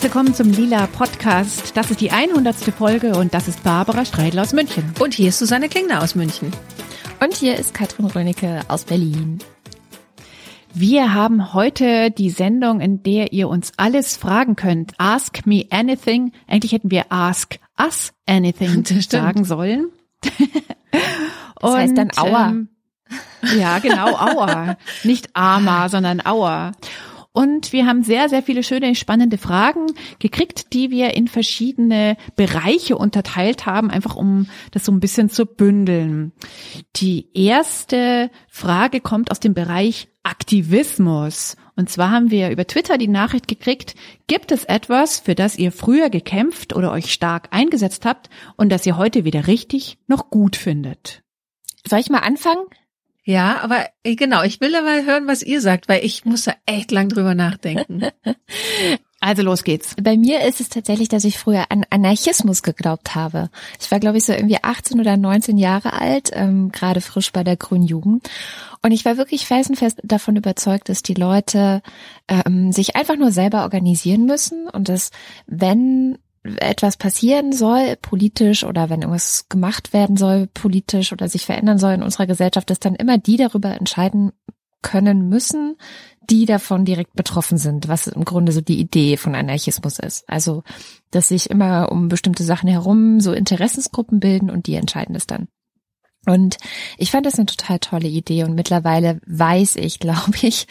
Herzlich willkommen zum Lila Podcast. Das ist die 100. Folge und das ist Barbara Streidel aus München. Und hier ist Susanne Klingner aus München. Und hier ist Katrin Rönicke aus Berlin. Wir haben heute die Sendung, in der ihr uns alles fragen könnt. Ask me anything. Eigentlich hätten wir ask us anything sagen sollen. das heißt dann Aua. Ähm, ja, genau, Aua. Nicht Ama, sondern Aua. Und wir haben sehr, sehr viele schöne, spannende Fragen gekriegt, die wir in verschiedene Bereiche unterteilt haben, einfach um das so ein bisschen zu bündeln. Die erste Frage kommt aus dem Bereich Aktivismus. Und zwar haben wir über Twitter die Nachricht gekriegt, gibt es etwas, für das ihr früher gekämpft oder euch stark eingesetzt habt und das ihr heute wieder richtig noch gut findet? Soll ich mal anfangen? Ja, aber äh, genau, ich will aber hören, was ihr sagt, weil ich muss da echt lang drüber nachdenken. Also los geht's. Bei mir ist es tatsächlich, dass ich früher an Anarchismus geglaubt habe. Ich war, glaube ich, so irgendwie 18 oder 19 Jahre alt, ähm, gerade frisch bei der Grünen Jugend. Und ich war wirklich felsenfest davon überzeugt, dass die Leute ähm, sich einfach nur selber organisieren müssen und dass, wenn etwas passieren soll, politisch oder wenn irgendwas gemacht werden soll, politisch oder sich verändern soll in unserer Gesellschaft, dass dann immer die darüber entscheiden können müssen, die davon direkt betroffen sind, was im Grunde so die Idee von Anarchismus ist. Also, dass sich immer um bestimmte Sachen herum so Interessensgruppen bilden und die entscheiden es dann. Und ich fand das eine total tolle Idee und mittlerweile weiß ich, glaube ich,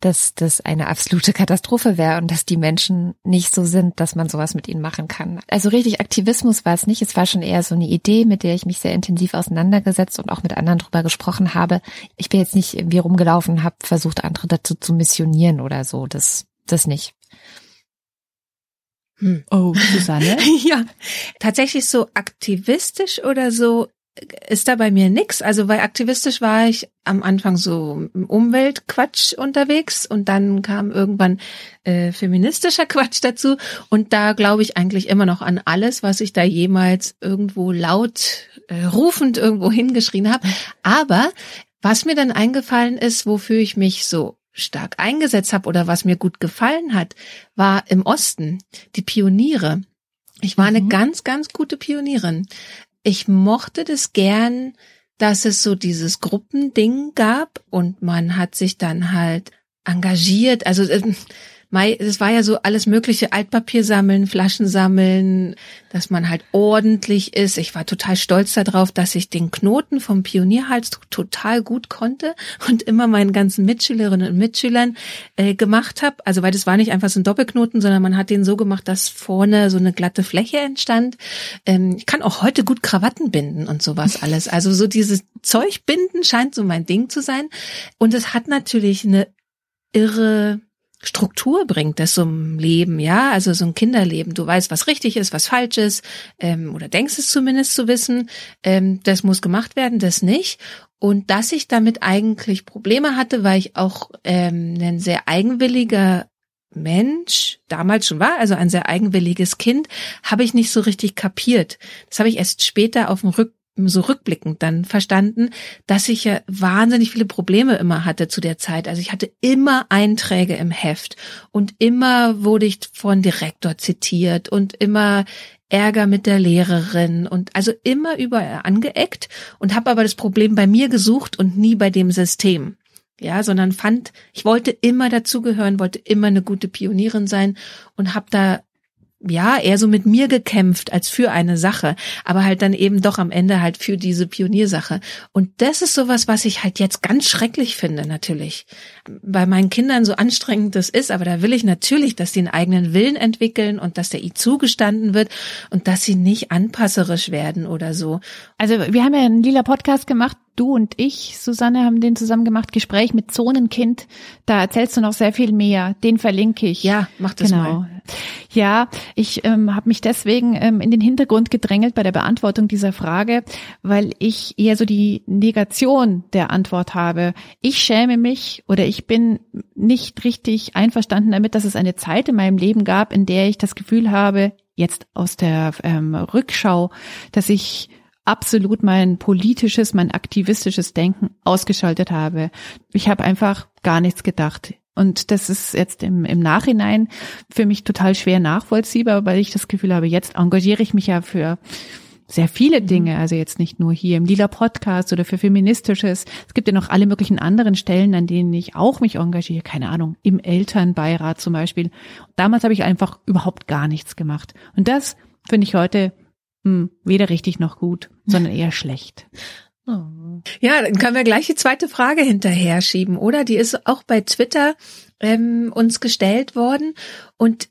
dass das eine absolute Katastrophe wäre und dass die Menschen nicht so sind, dass man sowas mit ihnen machen kann. Also richtig Aktivismus war es nicht. Es war schon eher so eine Idee, mit der ich mich sehr intensiv auseinandergesetzt und auch mit anderen drüber gesprochen habe. Ich bin jetzt nicht irgendwie rumgelaufen, habe versucht, andere dazu zu missionieren oder so. Das, das nicht. Hm. Oh, Susanne? ja, tatsächlich so aktivistisch oder so ist da bei mir nix. Also weil aktivistisch war ich am Anfang so Umweltquatsch unterwegs und dann kam irgendwann äh, feministischer Quatsch dazu und da glaube ich eigentlich immer noch an alles, was ich da jemals irgendwo laut äh, rufend irgendwo hingeschrien habe. Aber was mir dann eingefallen ist, wofür ich mich so stark eingesetzt habe oder was mir gut gefallen hat, war im Osten die Pioniere. Ich war eine mhm. ganz, ganz gute Pionierin ich mochte das gern, dass es so dieses Gruppending gab und man hat sich dann halt engagiert. Also ähm, es war ja so alles mögliche, Altpapier sammeln, Flaschen sammeln, dass man halt ordentlich ist. Ich war total stolz darauf, dass ich den Knoten vom Pionierhals total gut konnte und immer meinen ganzen Mitschülerinnen und Mitschülern äh, gemacht habe. Also weil das war nicht einfach so ein Doppelknoten, sondern man hat den so gemacht, dass vorne so eine glatte Fläche entstand. Ähm, ich kann auch heute gut Krawatten binden und sowas alles. Also so dieses Zeug binden scheint so mein Ding zu sein. Und es hat natürlich eine irre Struktur bringt das so ein Leben, ja, also so ein Kinderleben. Du weißt, was richtig ist, was falsch ist, ähm, oder denkst es zumindest zu wissen. Ähm, das muss gemacht werden, das nicht. Und dass ich damit eigentlich Probleme hatte, weil ich auch ähm, ein sehr eigenwilliger Mensch damals schon war, also ein sehr eigenwilliges Kind, habe ich nicht so richtig kapiert. Das habe ich erst später auf dem Rück so rückblickend dann verstanden, dass ich ja wahnsinnig viele Probleme immer hatte zu der Zeit. Also ich hatte immer Einträge im Heft und immer wurde ich von Direktor zitiert und immer Ärger mit der Lehrerin und also immer überall angeeckt und habe aber das Problem bei mir gesucht und nie bei dem System. Ja, sondern fand, ich wollte immer dazugehören, wollte immer eine gute Pionierin sein und habe da ja, eher so mit mir gekämpft als für eine Sache, aber halt dann eben doch am Ende halt für diese Pioniersache. Und das ist sowas, was ich halt jetzt ganz schrecklich finde, natürlich. Bei meinen Kindern so anstrengend das ist, aber da will ich natürlich, dass sie einen eigenen Willen entwickeln und dass der I zugestanden wird und dass sie nicht anpasserisch werden oder so. Also wir haben ja einen lila Podcast gemacht, du und ich, Susanne, haben den zusammen gemacht, Gespräch mit Zonenkind. Da erzählst du noch sehr viel mehr. Den verlinke ich. Ja, mach das genau. mal. Ja, ich ähm, habe mich deswegen ähm, in den Hintergrund gedrängelt bei der Beantwortung dieser Frage, weil ich eher so die Negation der Antwort habe. Ich schäme mich oder ich bin nicht richtig einverstanden damit, dass es eine Zeit in meinem Leben gab, in der ich das Gefühl habe, jetzt aus der ähm, Rückschau, dass ich absolut mein politisches, mein aktivistisches Denken ausgeschaltet habe. Ich habe einfach gar nichts gedacht. Und das ist jetzt im, im Nachhinein für mich total schwer nachvollziehbar, weil ich das Gefühl habe, jetzt engagiere ich mich ja für sehr viele mhm. Dinge, also jetzt nicht nur hier im Lila Podcast oder für Feministisches. Es gibt ja noch alle möglichen anderen Stellen, an denen ich auch mich engagiere, keine Ahnung, im Elternbeirat zum Beispiel. Damals habe ich einfach überhaupt gar nichts gemacht. Und das finde ich heute hm, weder richtig noch gut, sondern eher schlecht. Oh. Ja, dann können wir gleich die zweite Frage hinterher schieben, oder? Die ist auch bei Twitter ähm, uns gestellt worden und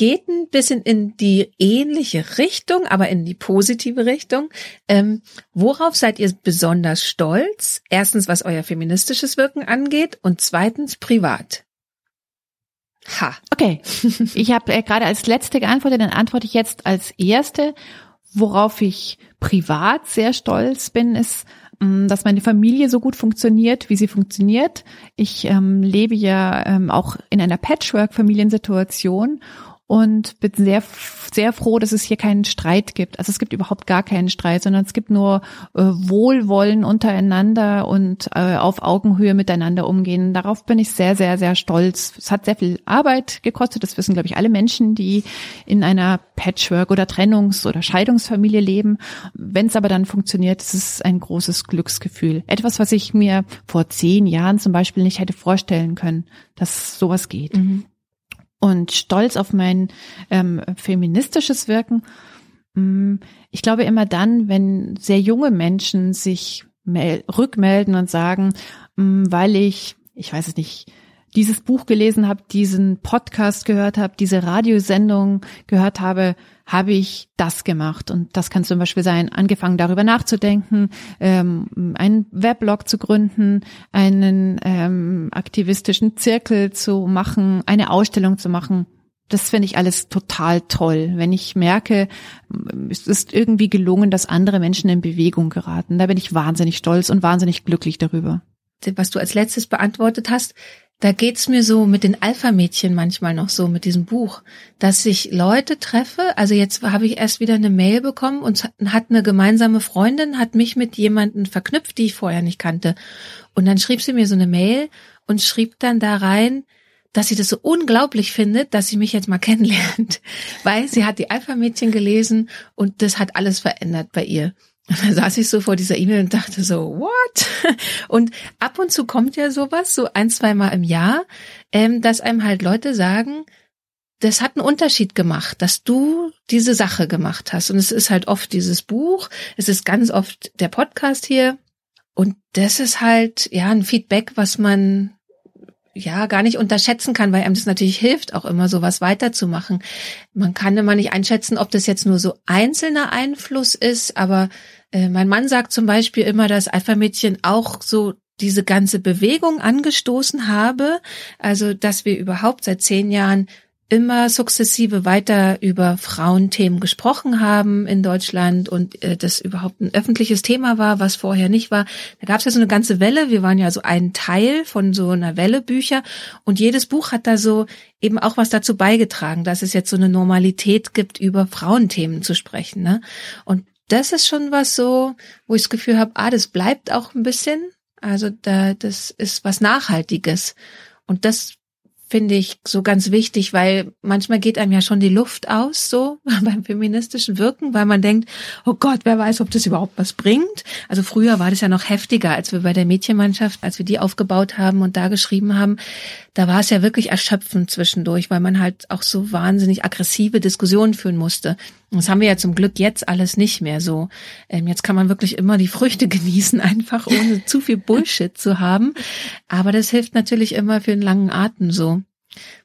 geht ein bisschen in die ähnliche Richtung, aber in die positive Richtung. Ähm, worauf seid ihr besonders stolz? Erstens, was euer feministisches Wirken angeht und zweitens privat. Ha. Okay. Ich habe äh, gerade als letzte geantwortet, dann antworte ich jetzt als erste. Worauf ich privat sehr stolz bin, ist, mm, dass meine Familie so gut funktioniert, wie sie funktioniert. Ich ähm, lebe ja ähm, auch in einer Patchwork-Familiensituation und bin sehr, sehr froh, dass es hier keinen Streit gibt. Also es gibt überhaupt gar keinen Streit, sondern es gibt nur äh, Wohlwollen untereinander und äh, auf Augenhöhe miteinander umgehen. Darauf bin ich sehr, sehr, sehr stolz. Es hat sehr viel Arbeit gekostet. Das wissen, glaube ich, alle Menschen, die in einer Patchwork- oder Trennungs- oder Scheidungsfamilie leben. Wenn es aber dann funktioniert, ist es ein großes Glücksgefühl. Etwas, was ich mir vor zehn Jahren zum Beispiel nicht hätte vorstellen können, dass sowas geht. Mhm und stolz auf mein ähm, feministisches Wirken. Mm, ich glaube immer dann, wenn sehr junge Menschen sich rückmelden und sagen, mm, weil ich, ich weiß es nicht, dieses Buch gelesen habe, diesen Podcast gehört habe, diese Radiosendung gehört habe, habe ich das gemacht. Und das kann zum Beispiel sein, angefangen darüber nachzudenken, ähm, einen Weblog zu gründen, einen ähm, aktivistischen Zirkel zu machen, eine Ausstellung zu machen. Das finde ich alles total toll, wenn ich merke, es ist irgendwie gelungen, dass andere Menschen in Bewegung geraten. Da bin ich wahnsinnig stolz und wahnsinnig glücklich darüber. Was du als letztes beantwortet hast, da geht's mir so mit den Alpha-Mädchen manchmal noch so mit diesem Buch, dass ich Leute treffe. Also jetzt habe ich erst wieder eine Mail bekommen und hat eine gemeinsame Freundin, hat mich mit jemanden verknüpft, die ich vorher nicht kannte. Und dann schrieb sie mir so eine Mail und schrieb dann da rein, dass sie das so unglaublich findet, dass sie mich jetzt mal kennenlernt, weil sie hat die Alpha-Mädchen gelesen und das hat alles verändert bei ihr. Und dann saß ich so vor dieser E-Mail und dachte so, what? Und ab und zu kommt ja sowas, so ein, zwei Mal im Jahr, ähm, dass einem halt Leute sagen, das hat einen Unterschied gemacht, dass du diese Sache gemacht hast. Und es ist halt oft dieses Buch, es ist ganz oft der Podcast hier. Und das ist halt, ja, ein Feedback, was man ja gar nicht unterschätzen kann, weil einem das natürlich hilft, auch immer sowas weiterzumachen. Man kann immer nicht einschätzen, ob das jetzt nur so einzelner Einfluss ist, aber äh, mein Mann sagt zum Beispiel immer, dass Alpha-Mädchen auch so diese ganze Bewegung angestoßen habe. Also, dass wir überhaupt seit zehn Jahren immer sukzessive weiter über Frauenthemen gesprochen haben in Deutschland und äh, das überhaupt ein öffentliches Thema war, was vorher nicht war. Da gab es ja so eine ganze Welle. Wir waren ja so ein Teil von so einer Welle Bücher und jedes Buch hat da so eben auch was dazu beigetragen, dass es jetzt so eine Normalität gibt, über Frauenthemen zu sprechen. Ne? Und das ist schon was so, wo ich das Gefühl habe, ah, das bleibt auch ein bisschen. Also da, das ist was Nachhaltiges. Und das finde ich so ganz wichtig, weil manchmal geht einem ja schon die Luft aus, so beim feministischen Wirken, weil man denkt, oh Gott, wer weiß, ob das überhaupt was bringt. Also früher war das ja noch heftiger, als wir bei der Mädchenmannschaft, als wir die aufgebaut haben und da geschrieben haben, da war es ja wirklich erschöpfend zwischendurch, weil man halt auch so wahnsinnig aggressive Diskussionen führen musste. Das haben wir ja zum Glück jetzt alles nicht mehr so. Ähm, jetzt kann man wirklich immer die Früchte genießen, einfach ohne zu viel Bullshit zu haben. Aber das hilft natürlich immer für einen langen Atem so.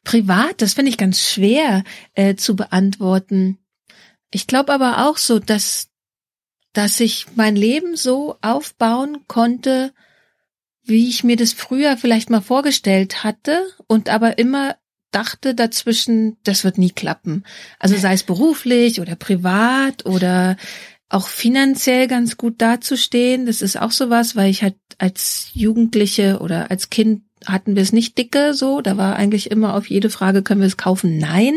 Privat, das finde ich ganz schwer äh, zu beantworten. Ich glaube aber auch so, dass, dass ich mein Leben so aufbauen konnte, wie ich mir das früher vielleicht mal vorgestellt hatte und aber immer dachte dazwischen, das wird nie klappen. Also sei es beruflich oder privat oder auch finanziell ganz gut dazustehen. Das ist auch sowas, weil ich halt als Jugendliche oder als Kind hatten wir es nicht dicke so. Da war eigentlich immer auf jede Frage, können wir es kaufen? Nein.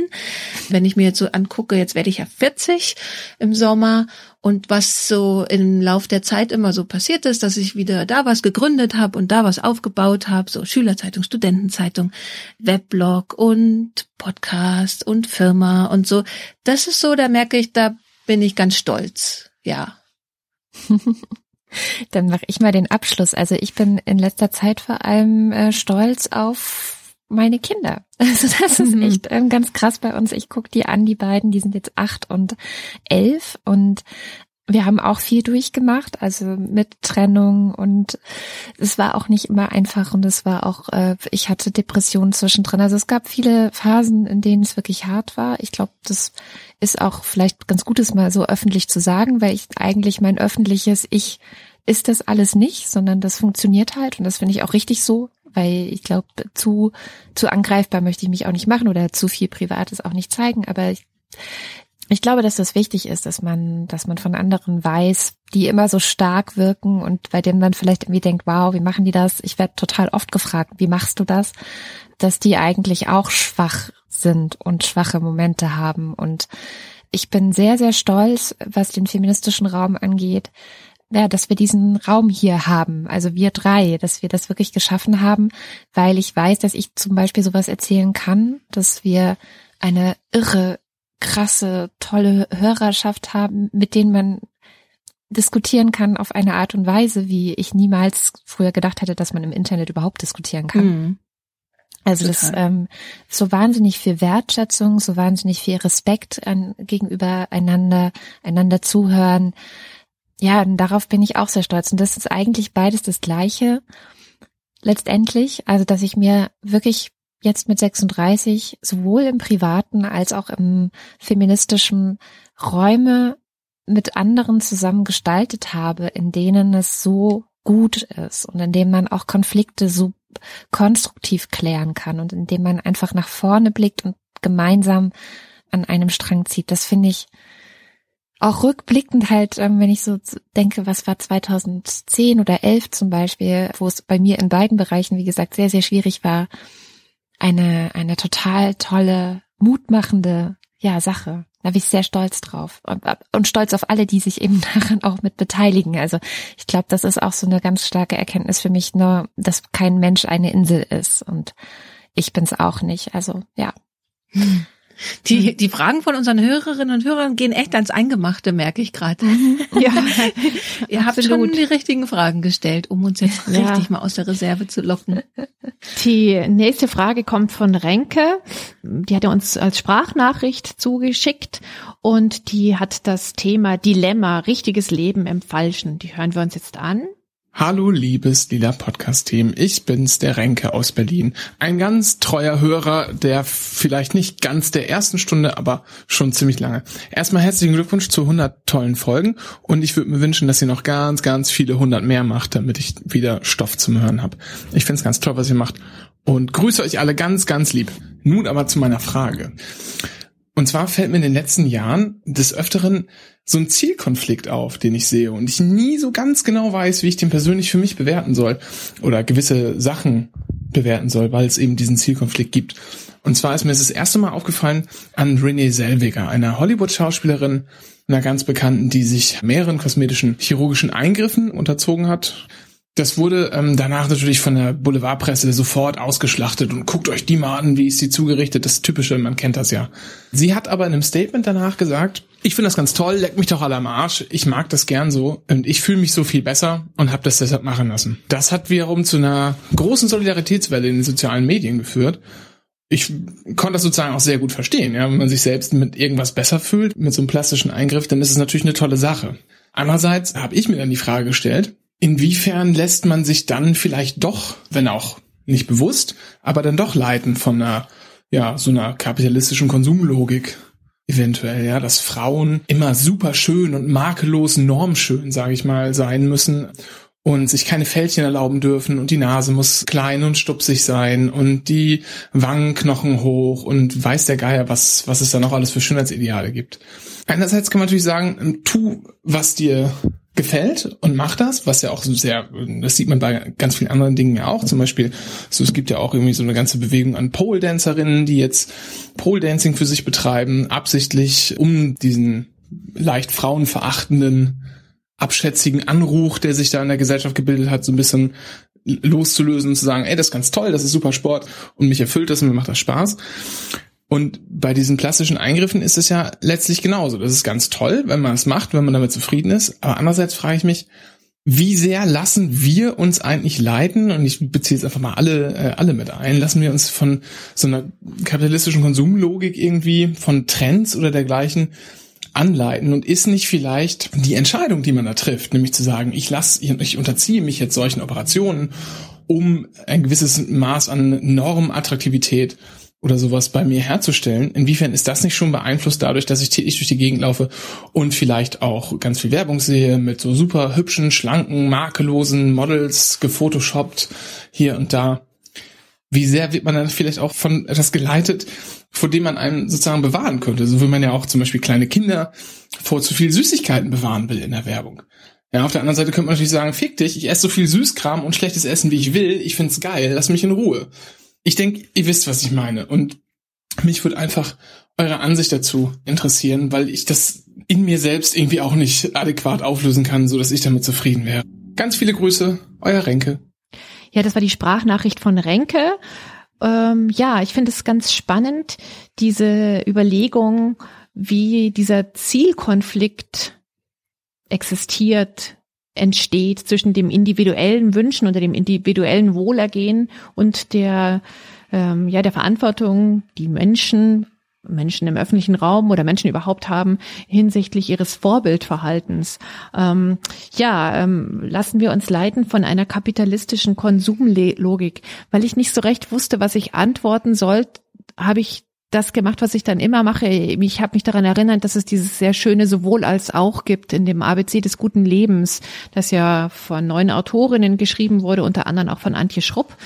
Wenn ich mir jetzt so angucke, jetzt werde ich ja 40 im Sommer und was so im Lauf der Zeit immer so passiert ist, dass ich wieder da was gegründet habe und da was aufgebaut habe, so Schülerzeitung, Studentenzeitung, Weblog und Podcast und Firma und so. Das ist so, da merke ich, da bin ich ganz stolz. Ja. Dann mache ich mal den Abschluss. Also ich bin in letzter Zeit vor allem äh, stolz auf meine Kinder. Also das ist mhm. echt ähm, ganz krass bei uns. Ich gucke die an, die beiden, die sind jetzt acht und elf und wir haben auch viel durchgemacht, also mit Trennung und es war auch nicht immer einfach und es war auch, äh, ich hatte Depressionen zwischendrin. Also es gab viele Phasen, in denen es wirklich hart war. Ich glaube, das ist auch vielleicht ganz Gutes mal so öffentlich zu sagen, weil ich eigentlich mein öffentliches Ich ist das alles nicht, sondern das funktioniert halt und das finde ich auch richtig so, weil ich glaube, zu, zu angreifbar möchte ich mich auch nicht machen oder zu viel Privates auch nicht zeigen, aber ich, ich glaube, dass das wichtig ist, dass man, dass man von anderen weiß, die immer so stark wirken und bei denen man vielleicht irgendwie denkt, wow, wie machen die das? Ich werde total oft gefragt, wie machst du das? Dass die eigentlich auch schwach sind und schwache Momente haben. Und ich bin sehr, sehr stolz, was den feministischen Raum angeht, ja, dass wir diesen Raum hier haben, also wir drei, dass wir das wirklich geschaffen haben, weil ich weiß, dass ich zum Beispiel sowas erzählen kann, dass wir eine irre krasse, tolle Hörerschaft haben, mit denen man diskutieren kann auf eine Art und Weise, wie ich niemals früher gedacht hätte, dass man im Internet überhaupt diskutieren kann. Mhm. Also Total. das ähm, so wahnsinnig viel Wertschätzung, so wahnsinnig viel Respekt an, gegenüber einander, einander zuhören. Ja, und darauf bin ich auch sehr stolz. Und das ist eigentlich beides das Gleiche. Letztendlich, also dass ich mir wirklich jetzt mit 36 sowohl im privaten als auch im feministischen Räume mit anderen zusammen gestaltet habe, in denen es so gut ist und in dem man auch Konflikte so konstruktiv klären kann und in dem man einfach nach vorne blickt und gemeinsam an einem Strang zieht. Das finde ich auch rückblickend halt, ähm, wenn ich so denke, was war 2010 oder 11 zum Beispiel, wo es bei mir in beiden Bereichen, wie gesagt, sehr, sehr schwierig war, eine, eine total tolle, mutmachende, ja, Sache. Da bin ich sehr stolz drauf und, und stolz auf alle, die sich eben daran auch mit beteiligen. Also ich glaube, das ist auch so eine ganz starke Erkenntnis für mich, nur, dass kein Mensch eine Insel ist und ich bin's auch nicht. Also ja. Hm. Die, die Fragen von unseren Hörerinnen und Hörern gehen echt ans Eingemachte, merke ich gerade. Mhm. Ja, ihr habt schon die richtigen Fragen gestellt, um uns jetzt ja. richtig mal aus der Reserve zu locken. Die nächste Frage kommt von Renke. Die hat er uns als Sprachnachricht zugeschickt und die hat das Thema Dilemma, richtiges Leben im Falschen. Die hören wir uns jetzt an. Hallo liebes lila Podcast-Team, ich bin's, der Renke aus Berlin. Ein ganz treuer Hörer, der vielleicht nicht ganz der ersten Stunde, aber schon ziemlich lange. Erstmal herzlichen Glückwunsch zu 100 tollen Folgen und ich würde mir wünschen, dass ihr noch ganz, ganz viele 100 mehr macht, damit ich wieder Stoff zum Hören habe. Ich find's ganz toll, was ihr macht und grüße euch alle ganz, ganz lieb. Nun aber zu meiner Frage. Und zwar fällt mir in den letzten Jahren des Öfteren so ein Zielkonflikt auf, den ich sehe und ich nie so ganz genau weiß, wie ich den persönlich für mich bewerten soll oder gewisse Sachen bewerten soll, weil es eben diesen Zielkonflikt gibt. Und zwar ist mir das erste Mal aufgefallen an Renee Selweger, einer Hollywood-Schauspielerin, einer ganz bekannten, die sich mehreren kosmetischen chirurgischen Eingriffen unterzogen hat das wurde ähm, danach natürlich von der Boulevardpresse sofort ausgeschlachtet und guckt euch die mal an, wie ist sie zugerichtet, das Typische, man kennt das ja. Sie hat aber in einem Statement danach gesagt, ich finde das ganz toll, leck mich doch alle am Arsch, ich mag das gern so und ich fühle mich so viel besser und habe das deshalb machen lassen. Das hat wiederum zu einer großen Solidaritätswelle in den sozialen Medien geführt. Ich konnte das sozusagen auch sehr gut verstehen, ja, wenn man sich selbst mit irgendwas besser fühlt, mit so einem plastischen Eingriff, dann ist es natürlich eine tolle Sache. Andererseits habe ich mir dann die Frage gestellt, Inwiefern lässt man sich dann vielleicht doch, wenn auch nicht bewusst, aber dann doch leiten von einer, ja, so einer kapitalistischen Konsumlogik? Eventuell, ja, dass Frauen immer super schön und makellos normschön, sage ich mal, sein müssen und sich keine Fältchen erlauben dürfen und die Nase muss klein und stupsig sein und die Wangenknochen hoch und weiß der Geier, was, was es da noch alles für Schönheitsideale gibt. Einerseits kann man natürlich sagen, tu, was dir gefällt und macht das, was ja auch sehr, das sieht man bei ganz vielen anderen Dingen ja auch. Zum Beispiel, so es gibt ja auch irgendwie so eine ganze Bewegung an Pole-Dancerinnen, die jetzt Pole-Dancing für sich betreiben, absichtlich, um diesen leicht frauenverachtenden, abschätzigen Anruch, der sich da in der Gesellschaft gebildet hat, so ein bisschen loszulösen und zu sagen, ey, das ist ganz toll, das ist super Sport und mich erfüllt das und mir macht das Spaß. Und bei diesen plastischen Eingriffen ist es ja letztlich genauso. Das ist ganz toll, wenn man es macht, wenn man damit zufrieden ist. Aber andererseits frage ich mich, wie sehr lassen wir uns eigentlich leiten, und ich beziehe jetzt einfach mal alle, äh, alle mit ein, lassen wir uns von so einer kapitalistischen Konsumlogik irgendwie, von Trends oder dergleichen anleiten und ist nicht vielleicht die Entscheidung, die man da trifft, nämlich zu sagen, ich lasse, ich unterziehe mich jetzt solchen Operationen, um ein gewisses Maß an Normattraktivität oder sowas bei mir herzustellen. Inwiefern ist das nicht schon beeinflusst dadurch, dass ich täglich durch die Gegend laufe und vielleicht auch ganz viel Werbung sehe mit so super hübschen, schlanken, makellosen Models gefotoshoppt hier und da? Wie sehr wird man dann vielleicht auch von etwas geleitet, vor dem man einen sozusagen bewahren könnte? So wie man ja auch zum Beispiel kleine Kinder vor zu viel Süßigkeiten bewahren will in der Werbung. Ja, auf der anderen Seite könnte man natürlich sagen, fick dich, ich esse so viel Süßkram und schlechtes Essen, wie ich will, ich find's geil, lass mich in Ruhe. Ich denke, ihr wisst, was ich meine. Und mich würde einfach eure Ansicht dazu interessieren, weil ich das in mir selbst irgendwie auch nicht adäquat auflösen kann, so dass ich damit zufrieden wäre. Ganz viele Grüße, euer Renke. Ja, das war die Sprachnachricht von Renke. Ähm, ja, ich finde es ganz spannend, diese Überlegung, wie dieser Zielkonflikt existiert, entsteht zwischen dem individuellen Wünschen oder dem individuellen Wohlergehen und der ähm, ja der Verantwortung, die Menschen Menschen im öffentlichen Raum oder Menschen überhaupt haben hinsichtlich ihres Vorbildverhaltens. Ähm, ja, ähm, lassen wir uns leiten von einer kapitalistischen Konsumlogik. Weil ich nicht so recht wusste, was ich antworten soll, habe ich das gemacht, was ich dann immer mache. Ich habe mich daran erinnert, dass es dieses sehr schöne sowohl als auch gibt in dem ABC des guten Lebens, das ja von neun Autorinnen geschrieben wurde, unter anderem auch von Antje Schrupp.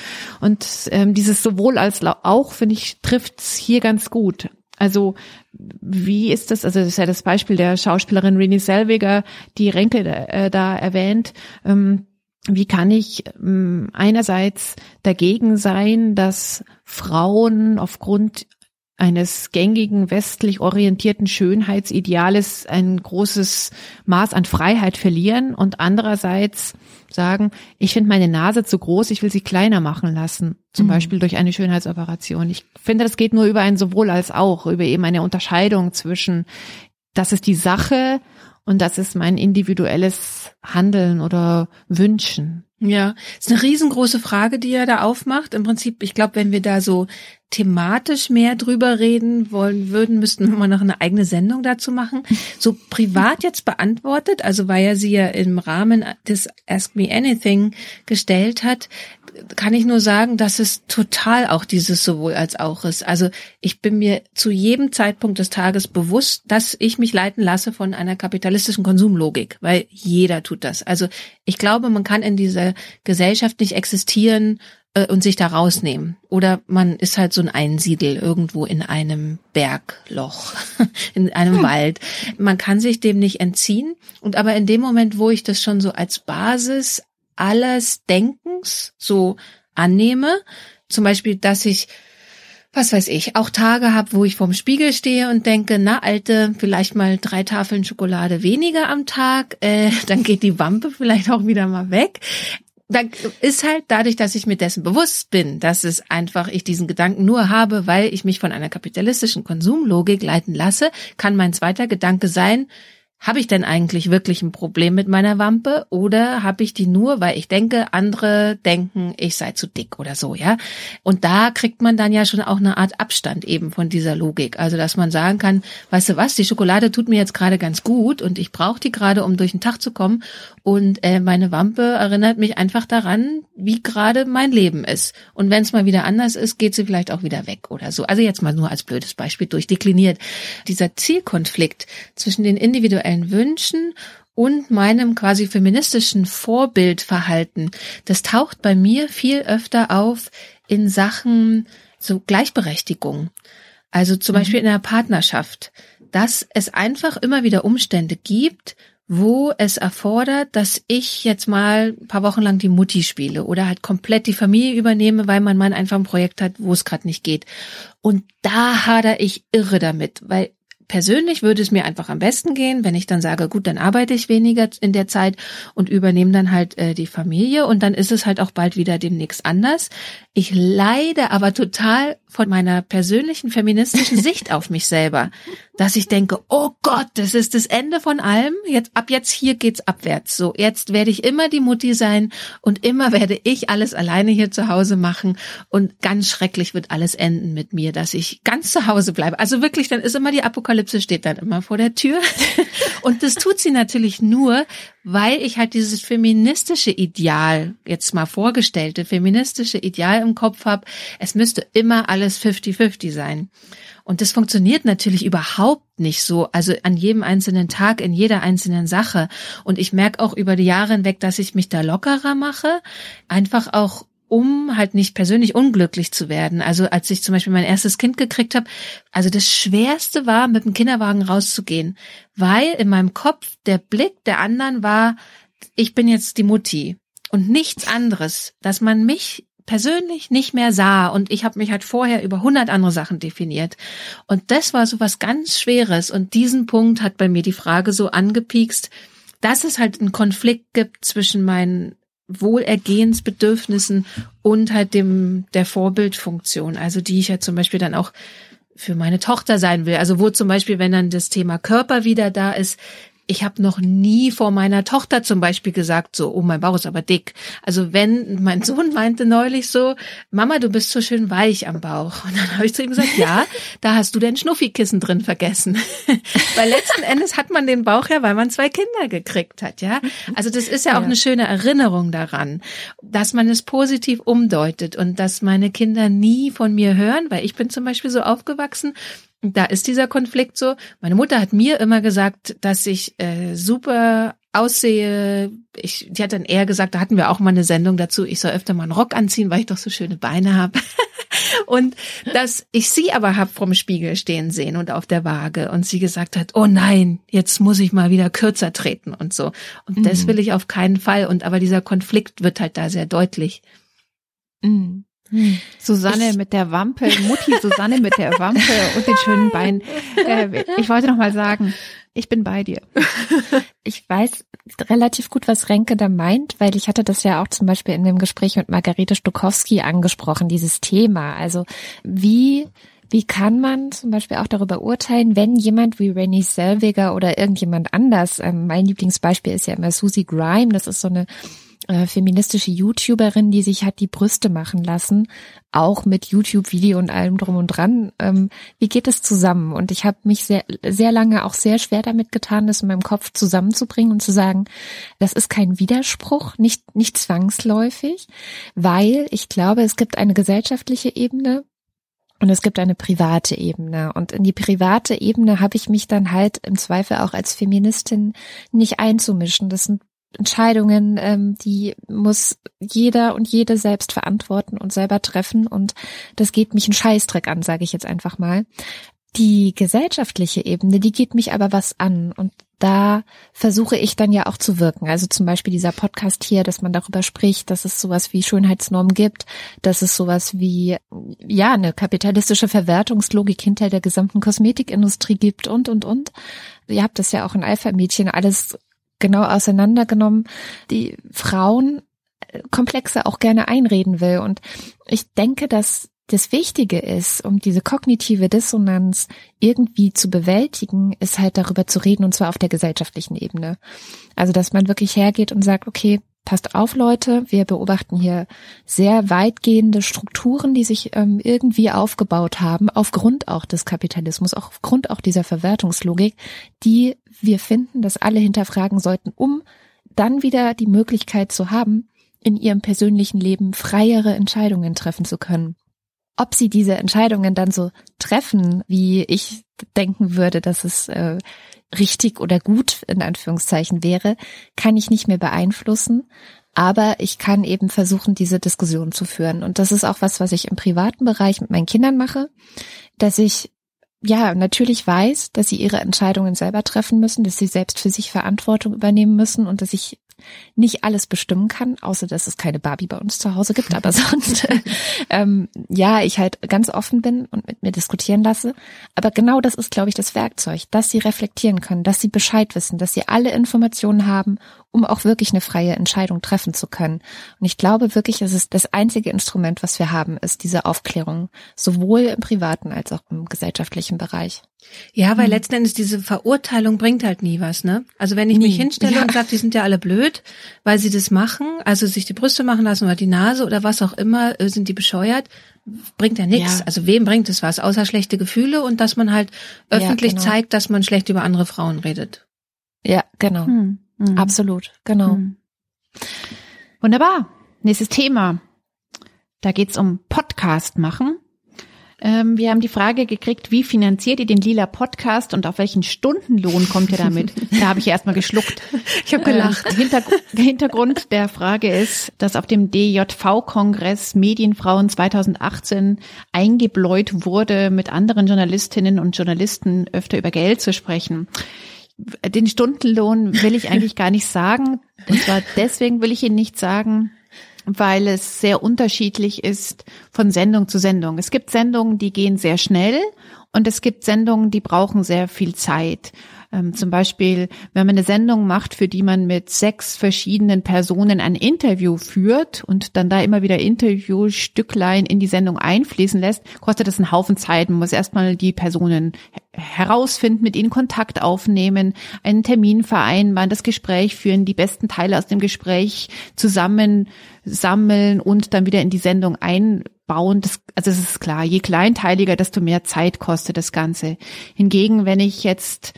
Und ähm, dieses sowohl als auch, finde ich, trifft's hier ganz gut. Also wie ist das, also das ist ja das Beispiel der Schauspielerin Renée Selweger, die Renke äh, da erwähnt, ähm, wie kann ich ähm, einerseits dagegen sein, dass Frauen aufgrund eines gängigen westlich orientierten Schönheitsideales ein großes Maß an Freiheit verlieren und andererseits sagen, ich finde meine Nase zu groß, ich will sie kleiner machen lassen, zum mhm. Beispiel durch eine Schönheitsoperation. Ich finde, das geht nur über ein sowohl als auch, über eben eine Unterscheidung zwischen, das ist die Sache und das ist mein individuelles Handeln oder Wünschen. Ja, ist eine riesengroße Frage, die er da aufmacht. Im Prinzip, ich glaube, wenn wir da so thematisch mehr drüber reden wollen würden, müssten wir mal noch eine eigene Sendung dazu machen. So privat jetzt beantwortet, also weil er sie ja im Rahmen des Ask Me Anything gestellt hat, kann ich nur sagen, dass es total auch dieses sowohl als auch ist. Also ich bin mir zu jedem Zeitpunkt des Tages bewusst, dass ich mich leiten lasse von einer kapitalistischen Konsumlogik, weil jeder tut das. Also ich glaube, man kann in dieser Gesellschaft nicht existieren äh, und sich da rausnehmen. Oder man ist halt so ein Einsiedel irgendwo in einem Bergloch, in einem hm. Wald. Man kann sich dem nicht entziehen. Und aber in dem Moment, wo ich das schon so als Basis alles Denkens so annehme, zum Beispiel, dass ich was weiß ich, auch Tage habe, wo ich vorm Spiegel stehe und denke, na Alte, vielleicht mal drei Tafeln Schokolade weniger am Tag, äh, dann geht die Wampe vielleicht auch wieder mal weg da ist halt dadurch, dass ich mir dessen bewusst bin, dass es einfach ich diesen Gedanken nur habe, weil ich mich von einer kapitalistischen Konsumlogik leiten lasse, kann mein zweiter Gedanke sein, habe ich denn eigentlich wirklich ein Problem mit meiner Wampe oder habe ich die nur, weil ich denke, andere denken, ich sei zu dick oder so, ja? Und da kriegt man dann ja schon auch eine Art Abstand eben von dieser Logik. Also, dass man sagen kann, weißt du was, die Schokolade tut mir jetzt gerade ganz gut und ich brauche die gerade, um durch den Tag zu kommen und äh, meine Wampe erinnert mich einfach daran, wie gerade mein Leben ist. Und wenn es mal wieder anders ist, geht sie vielleicht auch wieder weg oder so. Also jetzt mal nur als blödes Beispiel durchdekliniert. Dieser Zielkonflikt zwischen den individuellen sexuellen Wünschen und meinem quasi feministischen Vorbildverhalten, das taucht bei mir viel öfter auf in Sachen so Gleichberechtigung. Also zum mhm. Beispiel in einer Partnerschaft, dass es einfach immer wieder Umstände gibt, wo es erfordert, dass ich jetzt mal ein paar Wochen lang die Mutti spiele oder halt komplett die Familie übernehme, weil mein Mann einfach ein Projekt hat, wo es gerade nicht geht. Und da hader ich irre damit, weil persönlich würde es mir einfach am besten gehen, wenn ich dann sage, gut, dann arbeite ich weniger in der Zeit und übernehme dann halt äh, die Familie und dann ist es halt auch bald wieder demnächst anders. Ich leide aber total von meiner persönlichen feministischen Sicht auf mich selber, dass ich denke, oh Gott, das ist das Ende von allem. Jetzt ab jetzt hier geht's abwärts. So, jetzt werde ich immer die Mutti sein und immer werde ich alles alleine hier zu Hause machen und ganz schrecklich wird alles enden mit mir, dass ich ganz zu Hause bleibe. Also wirklich, dann ist immer die Apokalypse steht dann immer vor der Tür und das tut sie natürlich nur, weil ich halt dieses feministische Ideal, jetzt mal vorgestellte feministische Ideal im Kopf habe, es müsste immer alles 50-50 sein. Und das funktioniert natürlich überhaupt nicht so, also an jedem einzelnen Tag, in jeder einzelnen Sache. Und ich merke auch über die Jahre hinweg, dass ich mich da lockerer mache, einfach auch um halt nicht persönlich unglücklich zu werden. Also als ich zum Beispiel mein erstes Kind gekriegt habe, also das Schwerste war, mit dem Kinderwagen rauszugehen, weil in meinem Kopf der Blick der anderen war, ich bin jetzt die Mutti und nichts anderes, dass man mich persönlich nicht mehr sah und ich habe mich halt vorher über hundert andere Sachen definiert und das war so was ganz Schweres und diesen Punkt hat bei mir die Frage so angepiekst, dass es halt einen Konflikt gibt zwischen meinen Wohlergehensbedürfnissen und halt dem der Vorbildfunktion, also die ich ja zum Beispiel dann auch für meine Tochter sein will. Also wo zum Beispiel, wenn dann das Thema Körper wieder da ist, ich habe noch nie vor meiner Tochter zum Beispiel gesagt, so, oh, mein Bauch ist aber dick. Also wenn, mein Sohn meinte neulich so, Mama, du bist so schön weich am Bauch. Und dann habe ich zu ihm gesagt, ja, da hast du dein Schnuffikissen drin vergessen. weil letzten Endes hat man den Bauch ja, weil man zwei Kinder gekriegt hat, ja. Also das ist ja auch ja. eine schöne Erinnerung daran, dass man es positiv umdeutet und dass meine Kinder nie von mir hören, weil ich bin zum Beispiel so aufgewachsen, da ist dieser Konflikt so. Meine Mutter hat mir immer gesagt, dass ich äh, super aussehe. Ich, die hat dann eher gesagt, da hatten wir auch mal eine Sendung dazu, ich soll öfter mal einen Rock anziehen, weil ich doch so schöne Beine habe. und dass ich sie aber hab vom Spiegel stehen sehen und auf der Waage und sie gesagt hat, oh nein, jetzt muss ich mal wieder kürzer treten und so. Und mhm. das will ich auf keinen Fall. Und aber dieser Konflikt wird halt da sehr deutlich. Mhm. Susanne ich, mit der Wampe, Mutti Susanne mit der Wampe und den schönen Beinen. Äh, ich wollte noch mal sagen, ich bin bei dir. Ich weiß relativ gut, was Renke da meint, weil ich hatte das ja auch zum Beispiel in dem Gespräch mit Margarete Stukowski angesprochen, dieses Thema. Also wie wie kann man zum Beispiel auch darüber urteilen, wenn jemand wie Rennie Selweger oder irgendjemand anders, ähm, mein Lieblingsbeispiel ist ja immer Susie Grime, das ist so eine äh, feministische YouTuberin, die sich hat die Brüste machen lassen, auch mit YouTube-Video und allem drum und dran. Ähm, wie geht es zusammen? Und ich habe mich sehr, sehr lange auch sehr schwer damit getan, das in meinem Kopf zusammenzubringen und zu sagen, das ist kein Widerspruch, nicht, nicht zwangsläufig, weil ich glaube, es gibt eine gesellschaftliche Ebene, und es gibt eine private Ebene. Und in die private Ebene habe ich mich dann halt im Zweifel auch als Feministin nicht einzumischen. Das sind Entscheidungen, ähm, die muss jeder und jede selbst verantworten und selber treffen. Und das geht mich einen Scheißdreck an, sage ich jetzt einfach mal. Die gesellschaftliche Ebene, die geht mich aber was an. Und da versuche ich dann ja auch zu wirken. Also zum Beispiel dieser Podcast hier, dass man darüber spricht, dass es sowas wie Schönheitsnormen gibt, dass es sowas wie, ja, eine kapitalistische Verwertungslogik hinter der gesamten Kosmetikindustrie gibt und, und, und. Ihr habt das ja auch in Alpha-Mädchen alles genau auseinandergenommen, die Frauen äh, Komplexe auch gerne einreden will. Und ich denke, dass das Wichtige ist, um diese kognitive Dissonanz irgendwie zu bewältigen, ist halt darüber zu reden und zwar auf der gesellschaftlichen Ebene. Also, dass man wirklich hergeht und sagt, okay, passt auf, Leute, wir beobachten hier sehr weitgehende Strukturen, die sich ähm, irgendwie aufgebaut haben, aufgrund auch des Kapitalismus, auch aufgrund auch dieser Verwertungslogik, die wir finden, dass alle hinterfragen sollten, um dann wieder die Möglichkeit zu haben, in ihrem persönlichen Leben freiere Entscheidungen treffen zu können. Ob sie diese Entscheidungen dann so treffen, wie ich denken würde, dass es äh, richtig oder gut in Anführungszeichen wäre, kann ich nicht mehr beeinflussen. Aber ich kann eben versuchen, diese Diskussion zu führen. Und das ist auch was, was ich im privaten Bereich mit meinen Kindern mache, dass ich ja, natürlich weiß, dass sie ihre Entscheidungen selber treffen müssen, dass sie selbst für sich Verantwortung übernehmen müssen und dass ich nicht alles bestimmen kann, außer dass es keine Barbie bei uns zu Hause gibt, aber sonst, ähm, ja, ich halt ganz offen bin und mit mir diskutieren lasse. Aber genau das ist, glaube ich, das Werkzeug, dass sie reflektieren können, dass sie Bescheid wissen, dass sie alle Informationen haben, um auch wirklich eine freie Entscheidung treffen zu können. Und ich glaube wirklich, dass es das einzige Instrument, was wir haben, ist diese Aufklärung, sowohl im privaten als auch im gesellschaftlichen Bereich. Ja, weil mhm. letzten Endes diese Verurteilung bringt halt nie was, ne? Also wenn ich nie. mich hinstelle ja. und sage, die sind ja alle blöd, weil sie das machen, also sich die Brüste machen lassen oder die Nase oder was auch immer, äh, sind die bescheuert, bringt ja nichts. Ja. Also wem bringt es was, außer schlechte Gefühle und dass man halt öffentlich ja, genau. zeigt, dass man schlecht über andere Frauen redet. Ja, genau. Hm. Mhm. Absolut, genau. Mhm. Wunderbar. Nächstes Thema. Da geht's um Podcast machen. Ähm, wir haben die Frage gekriegt, wie finanziert ihr den Lila Podcast und auf welchen Stundenlohn kommt ihr damit? da habe ich erstmal geschluckt. Ich habe gelacht. Äh, Hintergr Hintergrund der Frage ist, dass auf dem DJV-Kongress Medienfrauen 2018 eingebläut wurde, mit anderen Journalistinnen und Journalisten öfter über Geld zu sprechen den Stundenlohn will ich eigentlich gar nicht sagen. Und zwar deswegen will ich ihn nicht sagen, weil es sehr unterschiedlich ist von Sendung zu Sendung. Es gibt Sendungen, die gehen sehr schnell und es gibt Sendungen, die brauchen sehr viel Zeit. Ähm, zum Beispiel, wenn man eine Sendung macht, für die man mit sechs verschiedenen Personen ein Interview führt und dann da immer wieder Interviewstücklein in die Sendung einfließen lässt, kostet das einen Haufen Zeit. Man muss erstmal die Personen herausfinden, mit ihnen Kontakt aufnehmen, einen Termin vereinbaren, das Gespräch führen, die besten Teile aus dem Gespräch zusammen sammeln und dann wieder in die Sendung einbauen. Das, also es ist klar, je kleinteiliger, desto mehr Zeit kostet das Ganze. Hingegen, wenn ich jetzt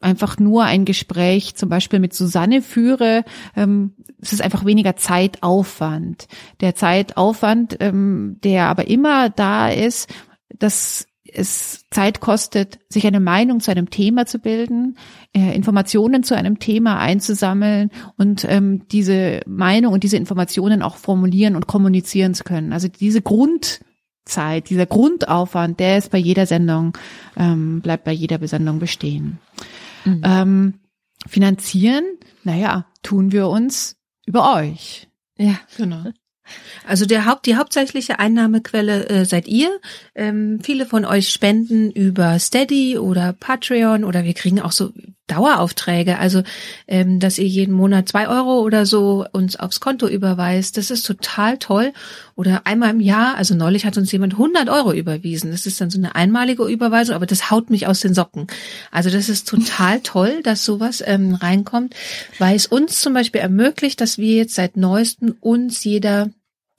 einfach nur ein Gespräch zum Beispiel mit Susanne führe, ähm, es ist einfach weniger Zeitaufwand. Der Zeitaufwand, ähm, der aber immer da ist, dass es Zeit kostet, sich eine Meinung zu einem Thema zu bilden, äh, Informationen zu einem Thema einzusammeln und ähm, diese Meinung und diese Informationen auch formulieren und kommunizieren zu können. Also diese Grundzeit, dieser Grundaufwand, der ist bei jeder Sendung, ähm, bleibt bei jeder Sendung bestehen. Mhm. Ähm, finanzieren, naja, tun wir uns über euch. Ja, genau. Also der Haupt, die hauptsächliche Einnahmequelle äh, seid ihr. Ähm, viele von euch spenden über Steady oder Patreon oder wir kriegen auch so Daueraufträge. Also ähm, dass ihr jeden Monat zwei Euro oder so uns aufs Konto überweist, das ist total toll. Oder einmal im Jahr, also neulich hat uns jemand 100 Euro überwiesen. Das ist dann so eine einmalige Überweisung, aber das haut mich aus den Socken. Also das ist total toll, dass sowas ähm, reinkommt, weil es uns zum Beispiel ermöglicht, dass wir jetzt seit neuestem uns jeder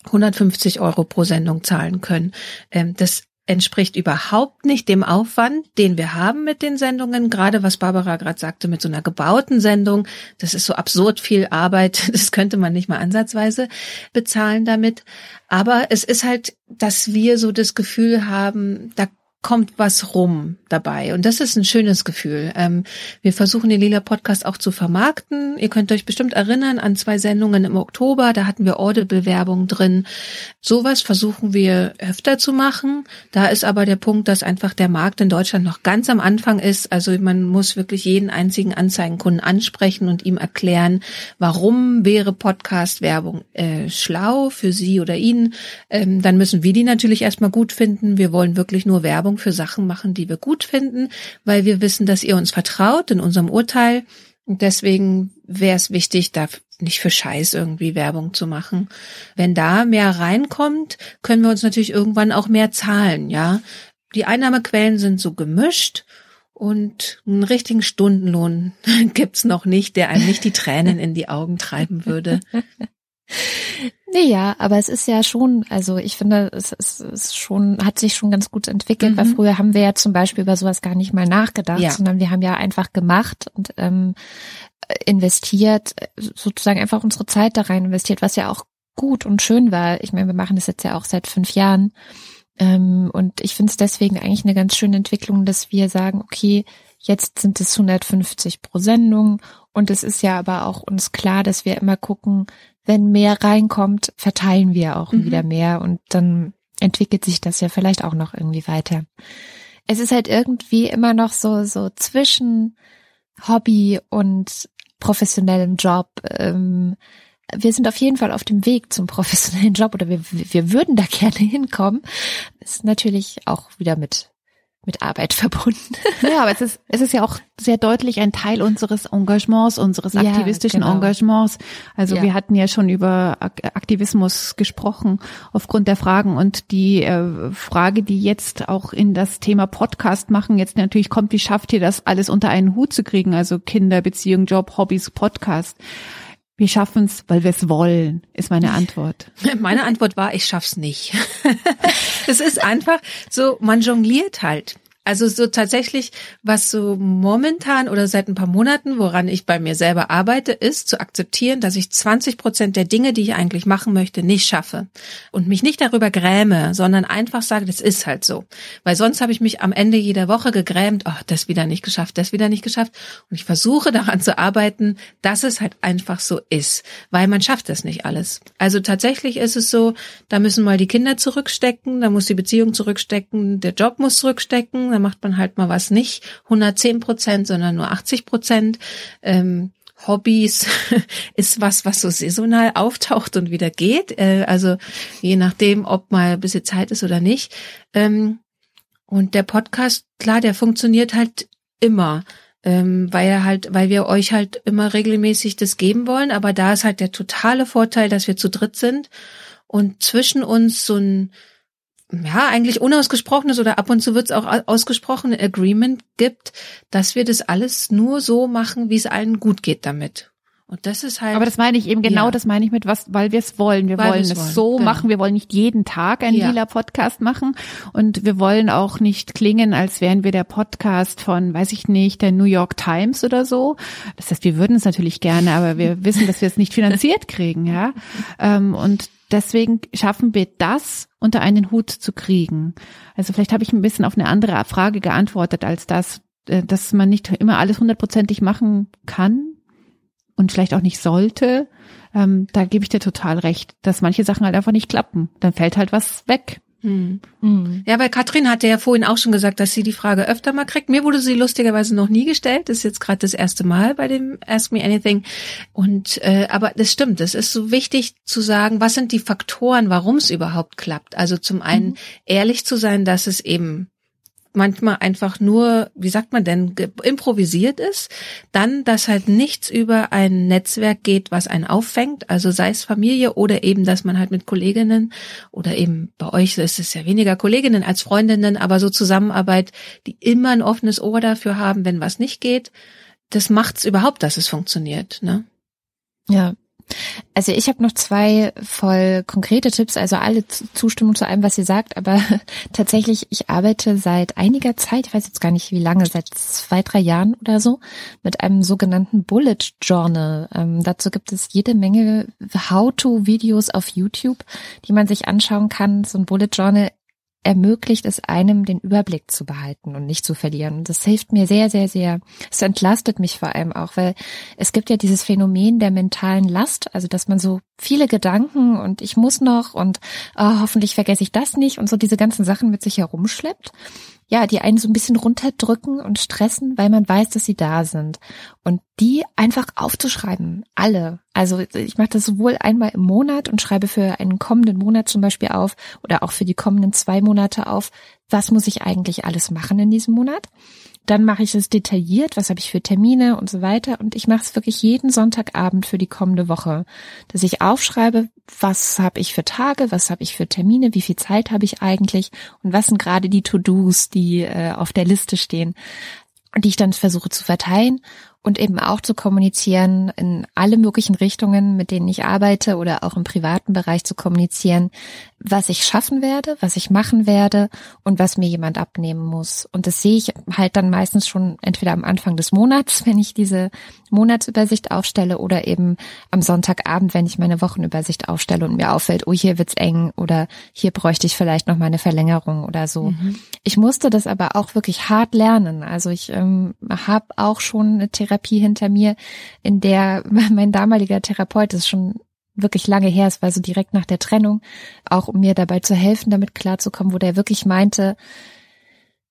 150 Euro pro Sendung zahlen können. Ähm, das entspricht überhaupt nicht dem Aufwand, den wir haben mit den Sendungen. Gerade was Barbara gerade sagte mit so einer gebauten Sendung, das ist so absurd viel Arbeit, das könnte man nicht mal ansatzweise bezahlen damit. Aber es ist halt, dass wir so das Gefühl haben, da kommt was rum dabei. Und das ist ein schönes Gefühl. Ähm, wir versuchen den Lila Podcast auch zu vermarkten. Ihr könnt euch bestimmt erinnern an zwei Sendungen im Oktober. Da hatten wir Audible-Werbung drin. Sowas versuchen wir öfter zu machen. Da ist aber der Punkt, dass einfach der Markt in Deutschland noch ganz am Anfang ist. Also man muss wirklich jeden einzigen Anzeigenkunden ansprechen und ihm erklären, warum wäre Podcast-Werbung äh, schlau für sie oder ihn. Ähm, dann müssen wir die natürlich erstmal gut finden. Wir wollen wirklich nur Werbung Werbung für Sachen machen, die wir gut finden, weil wir wissen, dass ihr uns vertraut in unserem Urteil. Und deswegen wäre es wichtig, da nicht für Scheiß irgendwie Werbung zu machen. Wenn da mehr reinkommt, können wir uns natürlich irgendwann auch mehr zahlen, ja. Die Einnahmequellen sind so gemischt und einen richtigen Stundenlohn gibt's noch nicht, der einem nicht die Tränen in die Augen treiben würde. Nee, ja, aber es ist ja schon, also ich finde, es ist, ist schon, hat sich schon ganz gut entwickelt, mhm. weil früher haben wir ja zum Beispiel über sowas gar nicht mal nachgedacht, ja. sondern wir haben ja einfach gemacht und ähm, investiert, sozusagen einfach unsere Zeit da rein investiert, was ja auch gut und schön war. Ich meine, wir machen das jetzt ja auch seit fünf Jahren. Ähm, und ich finde es deswegen eigentlich eine ganz schöne Entwicklung, dass wir sagen, okay, jetzt sind es 150 pro Sendung und es ist ja aber auch uns klar, dass wir immer gucken, wenn mehr reinkommt, verteilen wir auch mhm. wieder mehr und dann entwickelt sich das ja vielleicht auch noch irgendwie weiter. es ist halt irgendwie immer noch so, so zwischen Hobby und professionellem Job. Ähm, wir sind auf jeden Fall auf dem Weg zum professionellen Job oder wir, wir würden da gerne hinkommen. Ist natürlich auch wieder mit mit Arbeit verbunden. Ja, aber es ist, es ist ja auch sehr deutlich ein Teil unseres Engagements, unseres ja, aktivistischen genau. Engagements. Also ja. wir hatten ja schon über Aktivismus gesprochen aufgrund der Fragen und die äh, Frage, die jetzt auch in das Thema Podcast machen, jetzt natürlich kommt, wie schafft ihr das alles unter einen Hut zu kriegen? Also Kinder, Beziehung, Job, Hobbys, Podcast. Wir schaffen es, weil wir es wollen, ist meine Antwort. Meine Antwort war, ich schaff's nicht. es ist einfach so, man jongliert halt. Also so tatsächlich, was so momentan oder seit ein paar Monaten, woran ich bei mir selber arbeite, ist zu akzeptieren, dass ich 20 Prozent der Dinge, die ich eigentlich machen möchte, nicht schaffe. Und mich nicht darüber gräme, sondern einfach sage, das ist halt so. Weil sonst habe ich mich am Ende jeder Woche gegrämt, oh, das wieder nicht geschafft, das wieder nicht geschafft. Und ich versuche daran zu arbeiten, dass es halt einfach so ist. Weil man schafft das nicht alles. Also tatsächlich ist es so, da müssen mal die Kinder zurückstecken, da muss die Beziehung zurückstecken, der Job muss zurückstecken, dann macht man halt mal was nicht 110 Prozent, sondern nur 80 Prozent. Ähm, Hobbys ist was, was so saisonal auftaucht und wieder geht. Äh, also je nachdem, ob mal ein bisschen Zeit ist oder nicht. Ähm, und der Podcast, klar, der funktioniert halt immer. Ähm, weil er halt, weil wir euch halt immer regelmäßig das geben wollen, aber da ist halt der totale Vorteil, dass wir zu dritt sind und zwischen uns so ein ja, eigentlich unausgesprochenes oder ab und zu wird es auch ausgesprochene Agreement gibt, dass wir das alles nur so machen, wie es allen gut geht damit. Und das ist halt. Aber das meine ich eben genau, ja. das meine ich mit was, weil wir es wollen. Wir weil wollen es wollen. so genau. machen. Wir wollen nicht jeden Tag einen ja. lila Podcast machen. Und wir wollen auch nicht klingen, als wären wir der Podcast von, weiß ich nicht, der New York Times oder so. Das heißt, wir würden es natürlich gerne, aber wir wissen, dass wir es nicht finanziert kriegen, ja. Ähm, und deswegen schaffen wir das unter einen Hut zu kriegen. Also vielleicht habe ich ein bisschen auf eine andere Frage geantwortet als das, äh, dass man nicht immer alles hundertprozentig machen kann und vielleicht auch nicht sollte. Ähm, da gebe ich dir total recht, dass manche Sachen halt einfach nicht klappen. Dann fällt halt was weg. Hm. Hm. Ja, weil Katrin hatte ja vorhin auch schon gesagt, dass sie die Frage öfter mal kriegt. Mir wurde sie lustigerweise noch nie gestellt. Das ist jetzt gerade das erste Mal bei dem Ask Me Anything. Und äh, aber das stimmt. Es ist so wichtig zu sagen, was sind die Faktoren, warum es überhaupt klappt. Also zum einen mhm. ehrlich zu sein, dass es eben manchmal einfach nur, wie sagt man denn, improvisiert ist, dann, dass halt nichts über ein Netzwerk geht, was einen auffängt, also sei es Familie oder eben, dass man halt mit Kolleginnen oder eben bei euch ist es ja weniger Kolleginnen als Freundinnen, aber so Zusammenarbeit, die immer ein offenes Ohr dafür haben, wenn was nicht geht, das macht's überhaupt, dass es funktioniert, ne? Ja, also ich habe noch zwei voll konkrete Tipps, also alle Zustimmung zu allem, was ihr sagt, aber tatsächlich, ich arbeite seit einiger Zeit, ich weiß jetzt gar nicht wie lange, seit zwei, drei Jahren oder so, mit einem sogenannten Bullet Journal. Ähm, dazu gibt es jede Menge How-to-Videos auf YouTube, die man sich anschauen kann. So ein Bullet Journal ermöglicht es einem, den Überblick zu behalten und nicht zu verlieren. das hilft mir sehr, sehr, sehr. Es entlastet mich vor allem auch, weil es gibt ja dieses Phänomen der mentalen Last, also dass man so viele Gedanken und ich muss noch und oh, hoffentlich vergesse ich das nicht und so diese ganzen Sachen mit sich herumschleppt ja, die einen so ein bisschen runterdrücken und stressen, weil man weiß, dass sie da sind. Und die einfach aufzuschreiben, alle. Also ich mache das sowohl einmal im Monat und schreibe für einen kommenden Monat zum Beispiel auf oder auch für die kommenden zwei Monate auf, was muss ich eigentlich alles machen in diesem Monat. Dann mache ich es detailliert, was habe ich für Termine und so weiter. Und ich mache es wirklich jeden Sonntagabend für die kommende Woche, dass ich aufschreibe, was habe ich für Tage, was habe ich für Termine, wie viel Zeit habe ich eigentlich und was sind gerade die To-Dos, die äh, auf der Liste stehen, die ich dann versuche zu verteilen und eben auch zu kommunizieren in alle möglichen Richtungen, mit denen ich arbeite oder auch im privaten Bereich zu kommunizieren, was ich schaffen werde, was ich machen werde und was mir jemand abnehmen muss. Und das sehe ich halt dann meistens schon entweder am Anfang des Monats, wenn ich diese Monatsübersicht aufstelle oder eben am Sonntagabend, wenn ich meine Wochenübersicht aufstelle und mir auffällt, oh, hier wird's eng oder hier bräuchte ich vielleicht noch mal eine Verlängerung oder so. Mhm. Ich musste das aber auch wirklich hart lernen. Also ich ähm, habe auch schon eine Therapie hinter mir, in der mein damaliger Therapeut ist schon wirklich lange her, es war so direkt nach der Trennung, auch um mir dabei zu helfen, damit klarzukommen, wo der wirklich meinte,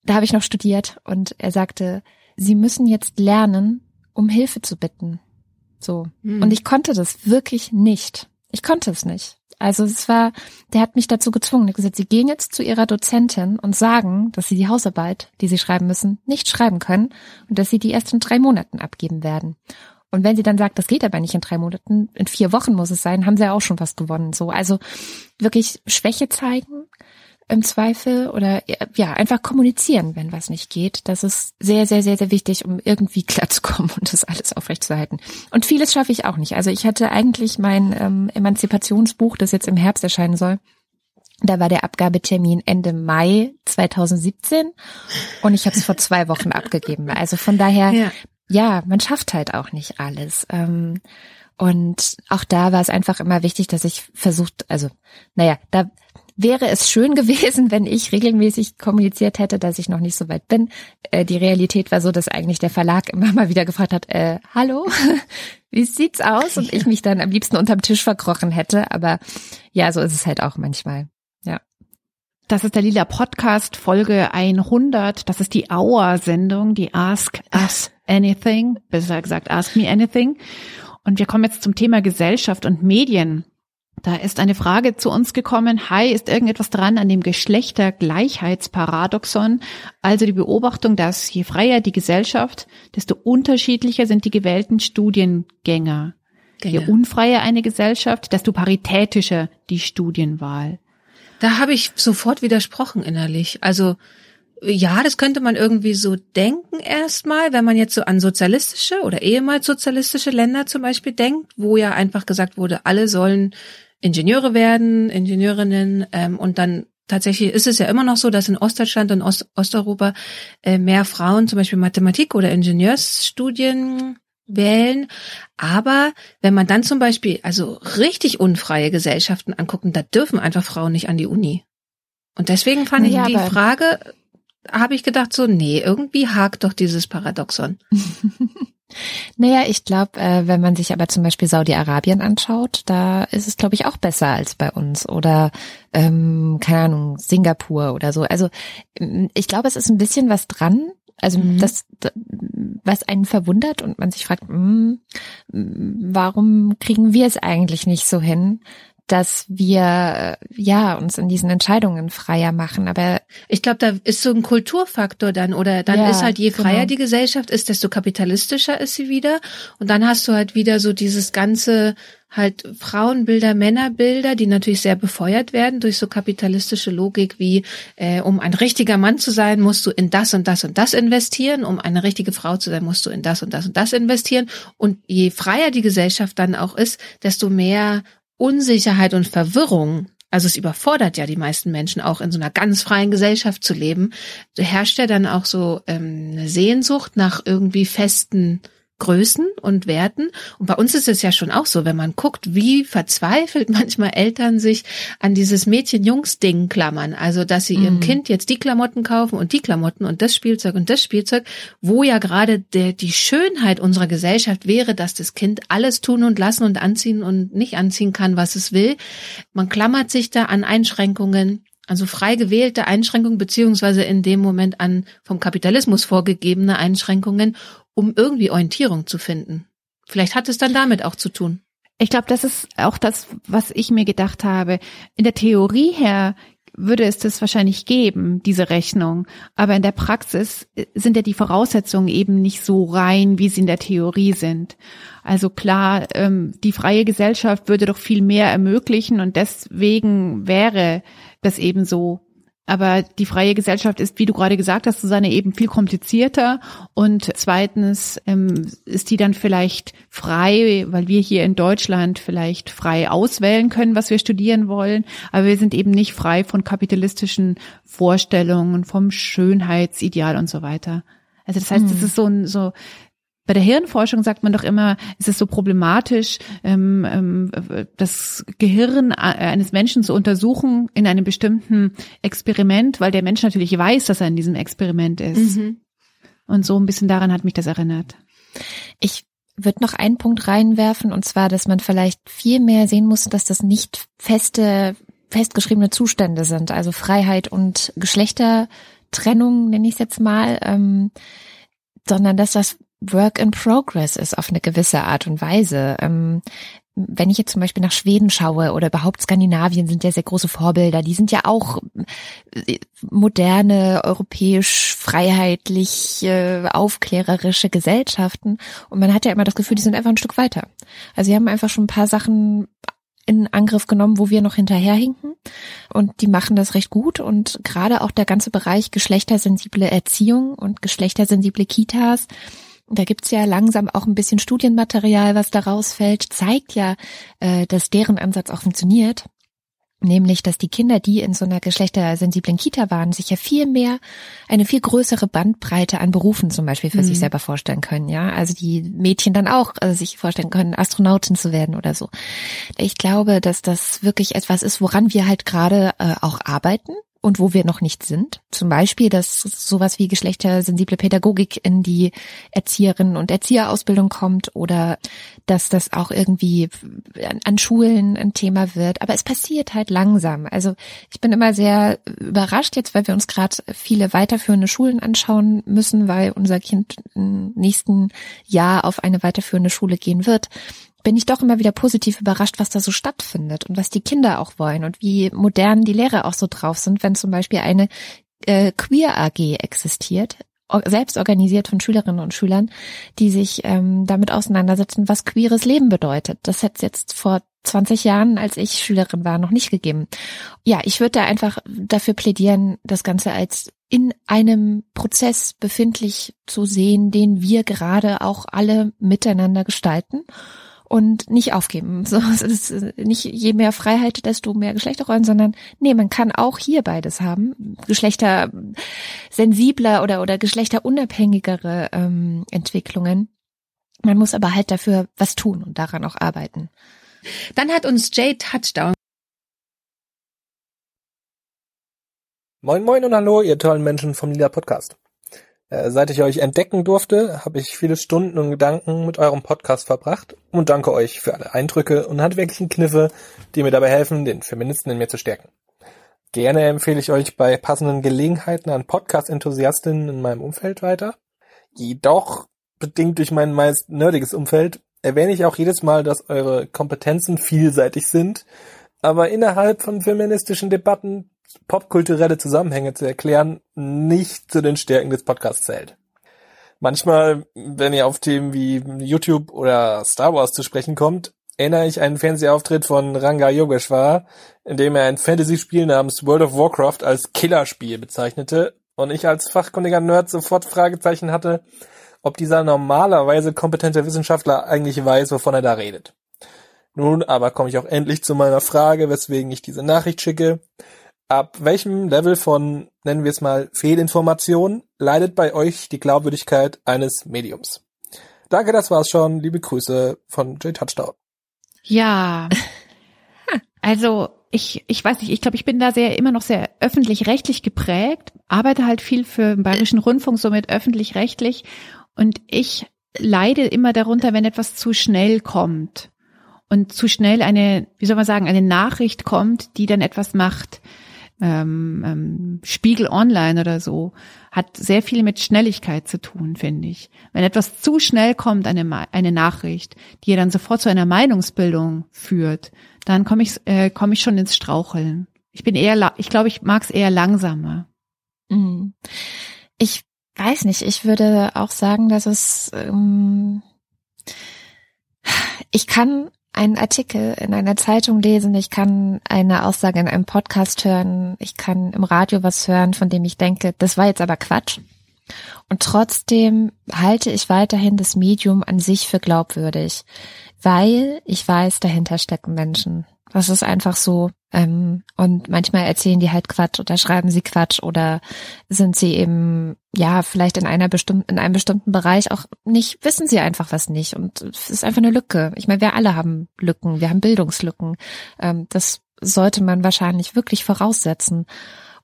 da habe ich noch studiert und er sagte, Sie müssen jetzt lernen, um Hilfe zu bitten. So. Hm. Und ich konnte das wirklich nicht. Ich konnte es nicht. Also es war, der hat mich dazu gezwungen. Er hat gesagt, Sie gehen jetzt zu Ihrer Dozentin und sagen, dass Sie die Hausarbeit, die Sie schreiben müssen, nicht schreiben können und dass Sie die erst in drei Monaten abgeben werden. Und wenn sie dann sagt, das geht aber nicht in drei Monaten, in vier Wochen muss es sein, haben sie ja auch schon was gewonnen. So, also wirklich Schwäche zeigen im Zweifel oder ja einfach kommunizieren, wenn was nicht geht. Das ist sehr, sehr, sehr, sehr wichtig, um irgendwie klarzukommen und das alles aufrechtzuerhalten. Und vieles schaffe ich auch nicht. Also ich hatte eigentlich mein ähm, Emanzipationsbuch, das jetzt im Herbst erscheinen soll. Da war der Abgabetermin Ende Mai 2017 und ich habe es vor zwei Wochen abgegeben. Also von daher Ja. Ja, man schafft halt auch nicht alles. Ähm, und auch da war es einfach immer wichtig, dass ich versucht, also, naja, da wäre es schön gewesen, wenn ich regelmäßig kommuniziert hätte, dass ich noch nicht so weit bin. Äh, die Realität war so, dass eigentlich der Verlag immer mal wieder gefragt hat, äh, hallo, wie sieht's aus? Und ich mich dann am liebsten unterm Tisch verkrochen hätte. Aber ja, so ist es halt auch manchmal. Ja. Das ist der Lila Podcast, Folge 100. Das ist die Hour-Sendung, die Ask Us Anything, besser gesagt Ask Me Anything. Und wir kommen jetzt zum Thema Gesellschaft und Medien. Da ist eine Frage zu uns gekommen. Hi, ist irgendetwas dran an dem Geschlechtergleichheitsparadoxon? Also die Beobachtung, dass je freier die Gesellschaft, desto unterschiedlicher sind die gewählten Studiengänger. Je Gänge. unfreier eine Gesellschaft, desto paritätischer die Studienwahl. Da habe ich sofort widersprochen innerlich. Also ja, das könnte man irgendwie so denken erstmal, wenn man jetzt so an sozialistische oder ehemals sozialistische Länder zum Beispiel denkt, wo ja einfach gesagt wurde, alle sollen Ingenieure werden, Ingenieurinnen ähm, und dann tatsächlich ist es ja immer noch so, dass in Ostdeutschland und Ost Osteuropa äh, mehr Frauen zum Beispiel Mathematik oder Ingenieursstudien wählen. Aber wenn man dann zum Beispiel also richtig unfreie Gesellschaften angucken, da dürfen einfach Frauen nicht an die Uni. Und deswegen fand Naja, ich die Frage, habe ich gedacht so, nee, irgendwie hakt doch dieses Paradoxon. Naja, ich glaube, äh, wenn man sich aber zum Beispiel Saudi-Arabien anschaut, da ist es, glaube ich, auch besser als bei uns. Oder, ähm, keine Ahnung, Singapur oder so. Also ähm, ich glaube, es ist ein bisschen was dran. Also Mhm. das, was einen verwundert und man sich fragt, hm, warum kriegen wir es eigentlich nicht so hin, dass wir äh, ja uns in diesen Entscheidungen freier machen. Aber Ich glaube, da ist so ein Kulturfaktor dann oder dann Ja, ist halt je freier genau. die Gesellschaft ist, desto kapitalistischer ist sie wieder und dann hast du halt wieder so dieses ganze halt Frauenbilder, Männerbilder, die natürlich sehr befeuert werden durch so kapitalistische Logik wie äh, um ein richtiger Mann zu sein, musst du in das und das und das investieren, um eine richtige Frau zu sein, musst du in das und das und das investieren und je freier die Gesellschaft dann auch ist, desto mehr Unsicherheit und Verwirrung also es überfordert ja die meisten Menschen auch in so einer ganz freien Gesellschaft zu leben. Herrscht ja dann auch so ähm, eine Sehnsucht nach irgendwie festen Größen und Werten. Und bei uns ist es ja schon auch so, wenn man guckt, wie verzweifelt manchmal Eltern sich an dieses Mädchen-Jungs-Ding klammern. Also, dass sie ihrem Mhm. Kind jetzt die Klamotten kaufen und die Klamotten und das Spielzeug und das Spielzeug, wo ja gerade der, die Schönheit unserer Gesellschaft wäre, dass das Kind alles tun und lassen und anziehen und nicht anziehen kann, was es will. Man klammert sich da an Einschränkungen, also frei gewählte Einschränkungen, beziehungsweise in dem Moment an vom Kapitalismus vorgegebene Einschränkungen, um irgendwie Orientierung zu finden. Vielleicht hat es dann damit auch zu tun. Ich glaube, das ist auch das, was ich mir gedacht habe. In der Theorie her würde es das wahrscheinlich geben, diese Rechnung. Aber in der Praxis äh, sind ja die Voraussetzungen eben nicht so rein, wie sie in der Theorie sind. Also klar, ähm, die freie Gesellschaft würde doch viel mehr ermöglichen und deswegen wäre das eben so. Aber die freie Gesellschaft ist, wie du gerade gesagt hast, Susanne, eben viel komplizierter. Und zweitens ähm, ist die dann vielleicht frei, weil wir hier in Deutschland vielleicht frei auswählen können, was wir studieren wollen. Aber wir sind eben nicht frei von kapitalistischen Vorstellungen, vom Schönheitsideal und so weiter. Also das heißt, es ist so ein, so, bei der Hirnforschung sagt man doch immer, es ist so problematisch, ähm, ähm, das Gehirn äh, eines Menschen zu untersuchen in einem bestimmten Experiment, weil der Mensch natürlich weiß, dass er in diesem Experiment ist. Und so ein bisschen daran hat mich das erinnert. Ich würde noch einen Punkt reinwerfen, und zwar, dass man vielleicht viel mehr sehen muss, dass das nicht feste, festgeschriebene Zustände sind. Also Freiheit und Trennung, nenne ich es jetzt mal, ähm, sondern dass das Work in Progress ist auf eine gewisse Art und Weise. Ähm, wenn ich jetzt zum Beispiel nach Schweden schaue oder überhaupt Skandinavien sind ja sehr große Vorbilder, die sind ja auch äh, moderne, europäisch, freiheitlich, aufklärerische Gesellschaften und man hat ja immer das Gefühl, die sind einfach ein Stück weiter. Also sie haben einfach schon ein paar Sachen in Angriff genommen, wo wir noch hinterherhinken. Und die machen das recht gut. Und gerade auch der ganze Bereich geschlechtersensible Erziehung und geschlechtersensible Kitas, da gibt's ja langsam auch ein bisschen Studienmaterial, was da rausfällt, zeigt ja, äh, dass deren Ansatz auch funktioniert. Nämlich, dass die Kinder, die in so einer geschlechtersensiblen Kita waren, sich ja viel mehr, eine viel größere Bandbreite an Berufen zum Beispiel für mhm. sich selber vorstellen können, ja. Also die Mädchen dann auch also sich vorstellen können, Astronautin zu werden oder so. Ich glaube, dass das wirklich etwas ist, woran wir halt gerade äh, auch arbeiten und wo wir noch nicht sind. Zum Beispiel, dass sowas wie geschlechtersensible Pädagogik in die Erzieherinnen und Erzieherausbildung kommt oder dass das auch irgendwie an Schulen ein Thema wird. Aber es passiert halt langsam. Also ich bin immer sehr überrascht jetzt, weil wir uns gerade viele weiterführende Schulen anschauen müssen, weil unser Kind im nächsten Jahr auf eine weiterführende Schule gehen wird bin ich doch immer wieder positiv überrascht, was da so stattfindet und was die Kinder auch wollen und wie modern die Lehrer auch so drauf sind, wenn zum Beispiel eine äh, Queer AG existiert, selbst organisiert von Schülerinnen und Schülern, die sich ähm, damit auseinandersetzen, was queeres Leben bedeutet. Das hätte es jetzt vor 20 Jahren, als ich Schülerin war, noch nicht gegeben. Ja, ich würde da einfach dafür plädieren, das Ganze als in einem Prozess befindlich zu sehen, den wir gerade auch alle miteinander gestalten und nicht aufgeben. So, es ist nicht je mehr Freiheit, desto mehr Geschlechterrollen, sondern nee, man kann auch hier beides haben. Geschlechter sensibler oder, oder geschlechterunabhängigere ähm, Entwicklungen. Man muss aber halt dafür was tun und daran auch arbeiten. Dann hat uns Jay Touchdown Moin moin und hallo, ihr tollen Menschen vom Lila Podcast. Äh, seit ich euch entdecken durfte, habe ich viele Stunden und Gedanken mit eurem Podcast verbracht und danke euch für alle Eindrücke und handwerklichen Kniffe, die mir dabei helfen, den Feministen in mir zu stärken. Gerne empfehle ich euch bei passenden Gelegenheiten an Podcast-Enthusiastinnen in meinem Umfeld weiter. Jedoch, bedingt durch mein meist nerdiges Umfeld, erwähne ich auch jedes Mal, dass eure Kompetenzen vielseitig sind, aber innerhalb von feministischen Debatten popkulturelle Zusammenhänge zu erklären, nicht zu den Stärken des Podcasts zählt. Manchmal, wenn ihr auf Themen wie YouTube oder Star Wars zu sprechen kommt, erinnere ich einen Fernsehauftritt von Ranga Yogeshwar, in dem er ein Fantasy-Spiel namens World of Warcraft als Killerspiel bezeichnete und ich als fachkundiger Nerd sofort Fragezeichen hatte, ob dieser normalerweise kompetente Wissenschaftler eigentlich weiß, wovon er da redet. Nun aber komme ich auch endlich zu meiner Frage, weswegen ich diese Nachricht schicke ab welchem Level von, nennen wir es mal, Fehlinformation leidet bei euch die Glaubwürdigkeit eines Mediums? Danke, das war's schon. Liebe Grüße von J Touchdown. Ja. Also ich, ich weiß nicht, ich glaube, ich bin da sehr immer noch sehr öffentlich-rechtlich geprägt, arbeite halt viel für den Bayerischen Rundfunk, somit öffentlich-rechtlich und ich leide immer darunter, wenn etwas zu schnell kommt und zu schnell eine, wie soll man sagen, eine Nachricht kommt, die dann etwas macht ähm, ähm, Spiegel Online oder so, hat sehr viel mit Schnelligkeit zu tun, finde ich. Wenn etwas zu schnell kommt, eine, eine Nachricht, die dann sofort zu einer Meinungsbildung führt, dann komme ich, äh, komm ich schon ins Straucheln. Ich bin eher, ich glaube, ich mag es eher langsamer. Mhm. Ich weiß nicht, ich würde auch sagen, dass es ähm, ich kann einen Artikel in einer Zeitung lesen, ich kann eine Aussage in einem Podcast hören, ich kann im Radio was hören, von dem ich denke, das war jetzt aber Quatsch. Und trotzdem halte ich weiterhin das Medium an sich für glaubwürdig, weil ich weiß, dahinter stecken Menschen. Das ist einfach so. Ähm, und manchmal erzählen die halt Quatsch oder schreiben sie Quatsch oder sind sie eben, ja, vielleicht in einer bestimmten, in einem bestimmten Bereich auch nicht, wissen sie einfach was nicht. Und es ist einfach eine Lücke. Ich meine, wir alle haben Lücken, wir haben Bildungslücken. Ähm, das sollte man wahrscheinlich wirklich voraussetzen.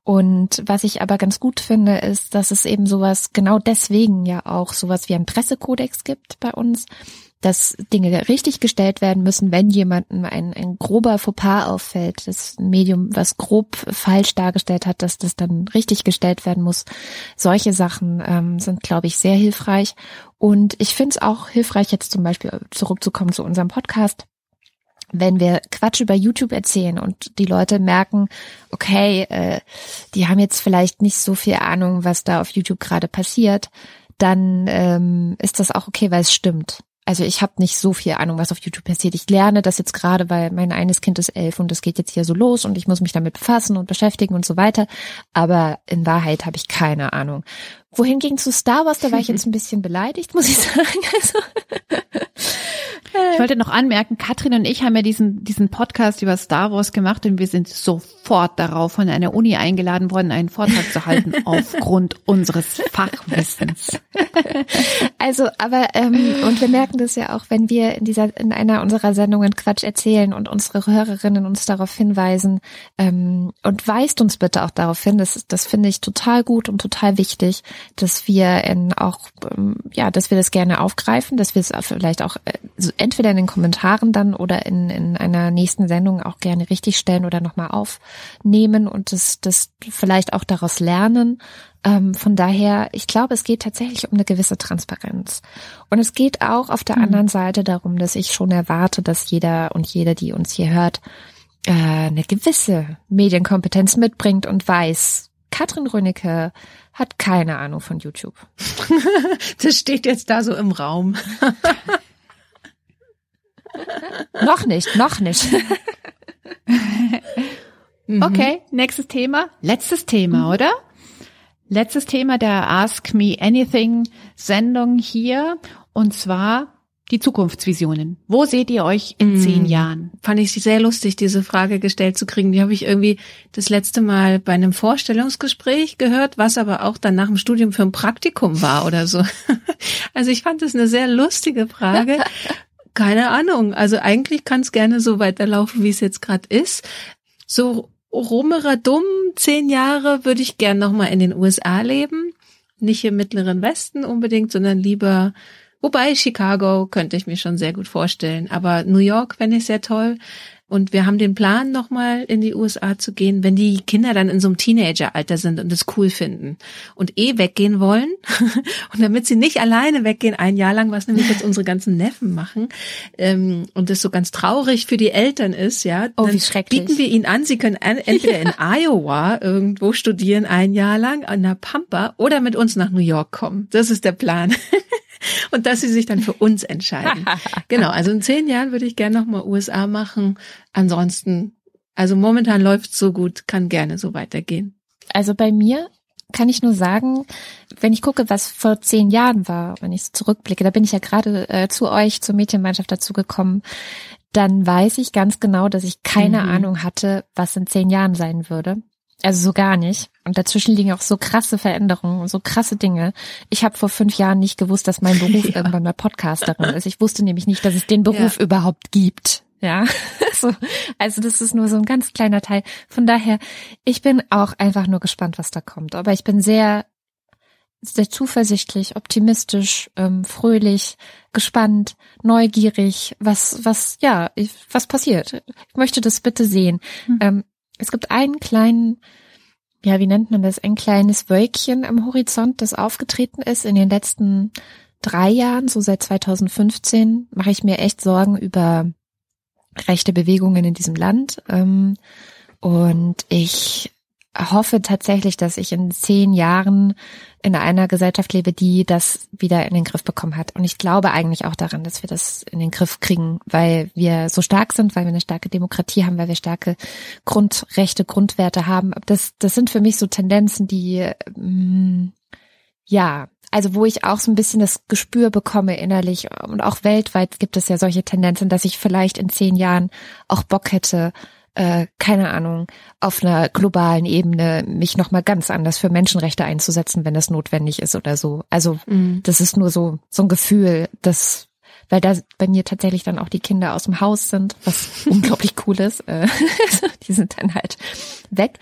Und was ich aber ganz gut finde, ist, dass es eben sowas, genau deswegen ja auch sowas wie ein Pressekodex gibt bei uns, dass Dinge richtig gestellt werden müssen, wenn jemandem ein, ein grober Fauxpas auffällt, das Medium, was grob falsch dargestellt hat, dass das dann richtig gestellt werden muss. Solche Sachen ähm, sind, glaube ich, sehr hilfreich. Und ich finde es auch hilfreich, jetzt zum Beispiel zurückzukommen zu unserem Podcast wenn wir Quatsch über YouTube erzählen und die Leute merken, okay, äh, die haben jetzt vielleicht nicht so viel Ahnung, was da auf YouTube gerade passiert, dann ähm, ist das auch okay, weil es stimmt. Also ich habe nicht so viel Ahnung, was auf YouTube passiert. Ich lerne das jetzt gerade, weil mein eines Kind ist elf und es geht jetzt hier so los und ich muss mich damit befassen und beschäftigen und so weiter. Aber in Wahrheit habe ich keine Ahnung. Wohingegen zu Star Wars, da war ich jetzt ein bisschen beleidigt, muss ich sagen. Also ich wollte noch anmerken, Katrin und ich haben ja diesen, diesen Podcast über Star Wars gemacht und wir sind sofort darauf von einer Uni eingeladen worden, einen Vortrag zu halten aufgrund unseres Fachwissens. Also, aber ähm, und wir merken das ja auch, wenn wir in dieser in einer unserer Sendungen Quatsch erzählen und unsere Hörerinnen uns darauf hinweisen ähm, und weist uns bitte auch darauf hin. Das, das finde ich total gut und total wichtig, dass wir in auch ähm, ja, dass wir das gerne aufgreifen, dass wir es vielleicht auch äh, entweder in den Kommentaren dann oder in, in einer nächsten Sendung auch gerne richtig stellen oder nochmal aufnehmen und das, das vielleicht auch daraus lernen. Ähm, von daher, ich glaube, es geht tatsächlich um eine gewisse Transparenz. Und es geht auch auf der mhm. anderen Seite darum, dass ich schon erwarte, dass jeder und jede, die uns hier hört, äh, eine gewisse Medienkompetenz mitbringt und weiß, Katrin Rönecke hat keine Ahnung von YouTube. das steht jetzt da so im Raum. noch nicht, noch nicht. okay, nächstes Thema. Letztes Thema, mhm. oder? Letztes Thema der Ask Me Anything Sendung hier. Und zwar die Zukunftsvisionen. Wo seht ihr euch in mm. zehn Jahren? Fand ich sehr lustig, diese Frage gestellt zu kriegen. Die habe ich irgendwie das letzte Mal bei einem Vorstellungsgespräch gehört, was aber auch dann nach dem Studium für ein Praktikum war oder so. Also ich fand das eine sehr lustige Frage. Keine Ahnung. Also eigentlich kann es gerne so weiterlaufen, wie es jetzt gerade ist. So rummerer dumm, zehn Jahre würde ich gern nochmal in den USA leben. Nicht im Mittleren Westen unbedingt, sondern lieber Wobei Chicago könnte ich mir schon sehr gut vorstellen. Aber New York fände ich sehr toll. Und wir haben den Plan, nochmal in die USA zu gehen, wenn die Kinder dann in so einem Teenageralter sind und es cool finden und eh weggehen wollen. und damit sie nicht alleine weggehen, ein Jahr lang, was nämlich jetzt unsere ganzen Neffen machen, ähm, und das so ganz traurig für die Eltern ist, ja, oh, wie schrecklich. bieten wir ihnen an, sie können entweder in Iowa irgendwo studieren, ein Jahr lang, an der Pampa, oder mit uns nach New York kommen. Das ist der Plan. und dass sie sich dann für uns entscheiden. genau, also in zehn Jahren würde ich gerne nochmal USA machen. Ansonsten, also momentan läuft so gut, kann gerne so weitergehen. Also bei mir kann ich nur sagen, wenn ich gucke, was vor zehn Jahren war, wenn ich so zurückblicke, da bin ich ja gerade äh, zu euch, zur Mädchenmannschaft dazu gekommen, dann weiß ich ganz genau, dass ich keine mhm. Ahnung hatte, was in zehn Jahren sein würde. Also so gar nicht. Und dazwischen liegen auch so krasse Veränderungen und so krasse Dinge. Ich habe vor fünf Jahren nicht gewusst, dass mein Beruf ja. irgendwann mal Podcasterin ist. Ich wusste nämlich nicht, dass es den Beruf ja. überhaupt gibt. Ja, so, also das ist nur so ein ganz kleiner Teil. Von daher, ich bin auch einfach nur gespannt, was da kommt. Aber ich bin sehr, sehr zuversichtlich, optimistisch, ähm, fröhlich, gespannt, neugierig, was, was, ja, ich, was passiert. Ich möchte das bitte sehen. Hm. Ähm, es gibt einen kleinen, ja, wie nennt man das, ein kleines Wölkchen am Horizont, das aufgetreten ist in den letzten drei Jahren, so seit 2015, mache ich mir echt Sorgen über rechte Bewegungen in diesem Land. Ähm, und ich hoffe tatsächlich, dass ich in zehn Jahren in einer Gesellschaft lebe, die das wieder in den Griff bekommen hat. Und ich glaube eigentlich auch daran, dass wir das in den Griff kriegen, weil wir so stark sind, weil wir eine starke Demokratie haben, weil wir starke Grundrechte, Grundwerte haben. Das, das sind für mich so Tendenzen, die, mm, ja, also wo ich auch so ein bisschen das Gespür bekomme innerlich und auch weltweit gibt es ja solche Tendenzen, dass ich vielleicht in zehn Jahren auch Bock hätte, äh, keine Ahnung, auf einer globalen Ebene mich nochmal ganz anders für Menschenrechte einzusetzen, wenn das notwendig ist oder so. Also mhm. das ist nur so, so ein Gefühl, dass weil da bei mir tatsächlich dann auch die Kinder aus dem Haus sind, was unglaublich cool ist. Äh, die sind dann halt weg.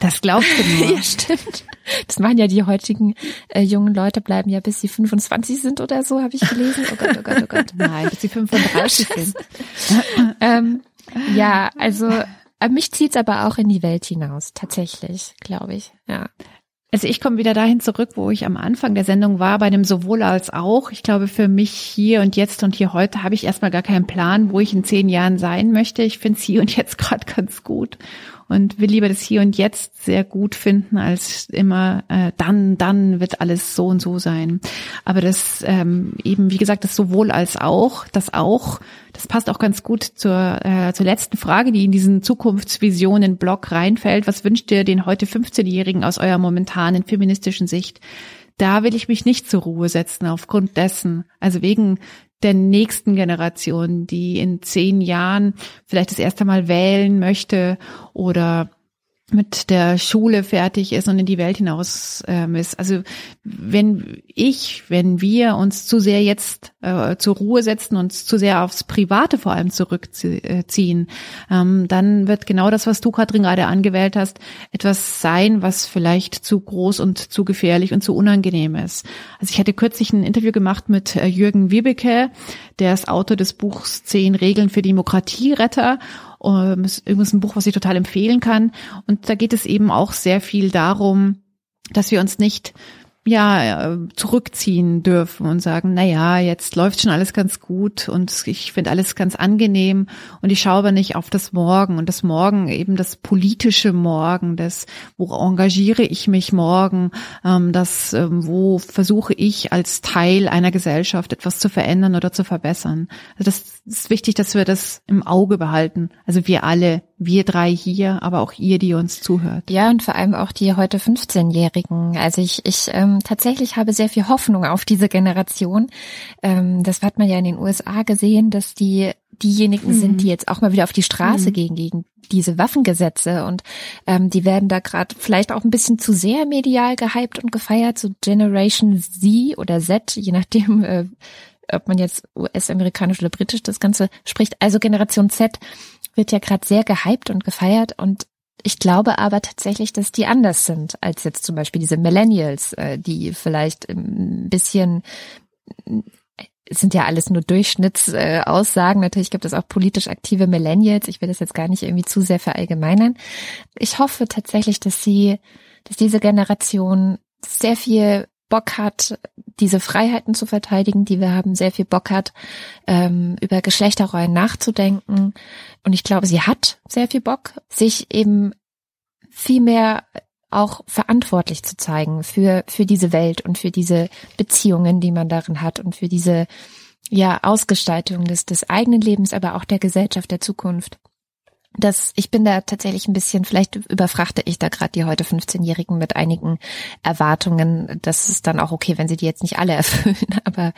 Das glaubst du nur. ja, stimmt. Das machen ja die heutigen äh, jungen Leute, bleiben ja bis sie 25 sind oder so, habe ich gelesen. Oh Gott, oh Gott, oh Gott. Nein, bis sie 35 sind. ähm, ja, also äh, mich zieht's aber auch in die Welt hinaus, tatsächlich, glaube ich. Ja. Also ich komme wieder dahin zurück, wo ich am Anfang der Sendung war, bei dem sowohl als auch. Ich glaube, für mich hier und jetzt und hier heute habe ich erstmal gar keinen Plan, wo ich in zehn Jahren sein möchte. Ich finde es hier und jetzt gerade ganz gut und will lieber das Hier und Jetzt sehr gut finden, als immer äh, dann, dann wird alles so und so sein. Aber das ähm, eben, wie gesagt, das sowohl als auch, das auch, das passt auch ganz gut zur, äh, zur letzten Frage, die in diesen Zukunftsvisionen-Blog reinfällt. Was wünscht ihr den heute 15-Jährigen aus eurer momentanen feministischen Sicht? Da will ich mich nicht zur Ruhe setzen aufgrund dessen, also wegen der nächsten Generation, die in zehn Jahren vielleicht das erste Mal wählen möchte oder mit der Schule fertig ist und in die Welt hinaus ähm, ist. Also wenn ich, wenn wir uns zu sehr jetzt äh, zur Ruhe setzen, uns zu sehr aufs Private vor allem zurückziehen, ähm, dann wird genau das, was du, Katrin, gerade angewählt hast, etwas sein, was vielleicht zu groß und zu gefährlich und zu unangenehm ist. Also ich hatte kürzlich ein Interview gemacht mit äh, Jürgen Wiebeke, der ist Autor des Buchs Zehn Regeln für Demokratieretter ähm, ist übrigens ein Buch, was ich total empfehlen kann. Und da geht es eben auch sehr viel darum, dass wir uns nicht ja äh, zurückziehen dürfen und sagen, na ja, jetzt läuft schon alles ganz gut und ich finde alles ganz angenehm und ich schaue aber nicht auf das Morgen und das Morgen eben das politische Morgen, das wo engagiere ich mich morgen, ähm, das ähm, wo versuche ich als Teil einer Gesellschaft etwas zu verändern oder zu verbessern. Also das ist wichtig, dass wir das im Auge behalten. Also wir alle, wir drei hier, aber auch ihr, die uns zuhört. Ja, und vor allem auch die heute 15-Jährigen. Also ich, ich ähm, tatsächlich habe sehr viel Hoffnung auf diese Generation. Ähm, das hat man ja in den USA gesehen, dass die diejenigen mhm. sind, die jetzt auch mal wieder auf die Straße mhm. gehen gegen diese Waffengesetze und ähm, die werden da gerade vielleicht auch ein bisschen zu sehr medial gehypt und gefeiert, so Generation Z oder Z, je nachdem, äh, ob man jetzt US-amerikanisch oder britisch das Ganze spricht. Also Generation Z wird ja gerade sehr gehypt und gefeiert und ich glaube aber tatsächlich, dass die anders sind als jetzt zum Beispiel diese Millennials, äh, die vielleicht ein bisschen sind ja alles nur Durchschnittsaussagen. Natürlich gibt es auch politisch aktive Millennials. Ich will das jetzt gar nicht irgendwie zu sehr verallgemeinern. Ich hoffe tatsächlich, dass sie, dass diese Generation sehr viel Bock hat, diese Freiheiten zu verteidigen, die wir haben, sehr viel Bock hat, ähm, über Geschlechterrollen nachzudenken. Und ich glaube, sie hat sehr viel Bock, sich eben viel mehr auch verantwortlich zu zeigen für, für diese Welt und für diese Beziehungen, die man darin hat und für diese, ja, Ausgestaltung des, des eigenen Lebens, aber auch der Gesellschaft der Zukunft das, ich bin da tatsächlich ein bisschen, vielleicht überfrachte ich da gerade die heute 15-Jährigen mit einigen Erwartungen. Das ist dann auch okay, wenn sie die jetzt nicht alle erfüllen. Aber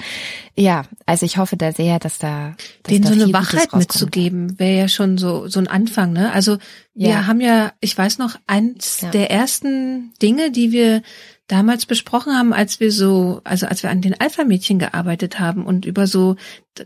ja, also ich hoffe da sehr, dass da dass denen da so eine Wachheit mitzugeben, wäre ja schon so so ein Anfang. Ne? Also wir Ja. haben ja, ich weiß noch, eins Ja. der ersten Dinge, die wir damals besprochen haben, als wir so, also als wir an den Alpha-Mädchen gearbeitet haben und über so,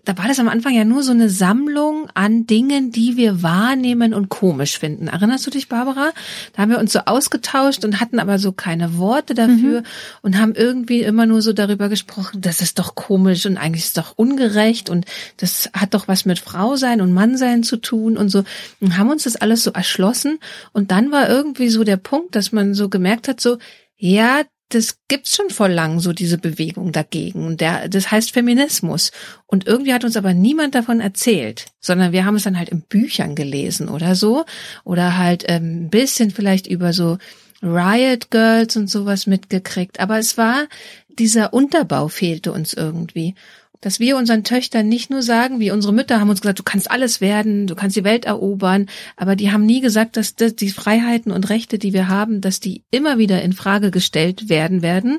da war das am Anfang ja nur so eine Sammlung an Dingen, die wir wahrnehmen und komisch finden. Erinnerst du dich, Barbara? Da haben wir uns so ausgetauscht und hatten aber so keine Worte dafür und haben irgendwie immer nur so darüber gesprochen, das ist doch komisch und eigentlich ist doch ungerecht und das hat doch was mit Frau sein und Mann sein zu tun und so und haben uns das alles so erschlossen und dann war irgendwie so der Punkt, dass man so gemerkt hat, so ja, das gibt's schon vor lang, so diese Bewegung dagegen. Der, das heißt Feminismus. Und irgendwie hat uns aber niemand davon erzählt, sondern wir haben es dann halt in Büchern gelesen oder so. Oder halt ähm, ein bisschen vielleicht über so Riot Girls und sowas mitgekriegt. Aber es war, dieser Unterbau fehlte uns irgendwie. Dass wir unseren Töchtern nicht nur sagen, wie unsere Mütter haben uns gesagt, du kannst alles werden, du kannst die Welt erobern, aber die haben nie gesagt, dass das, die Freiheiten und Rechte, die wir haben, dass die immer wieder in Frage gestellt werden werden.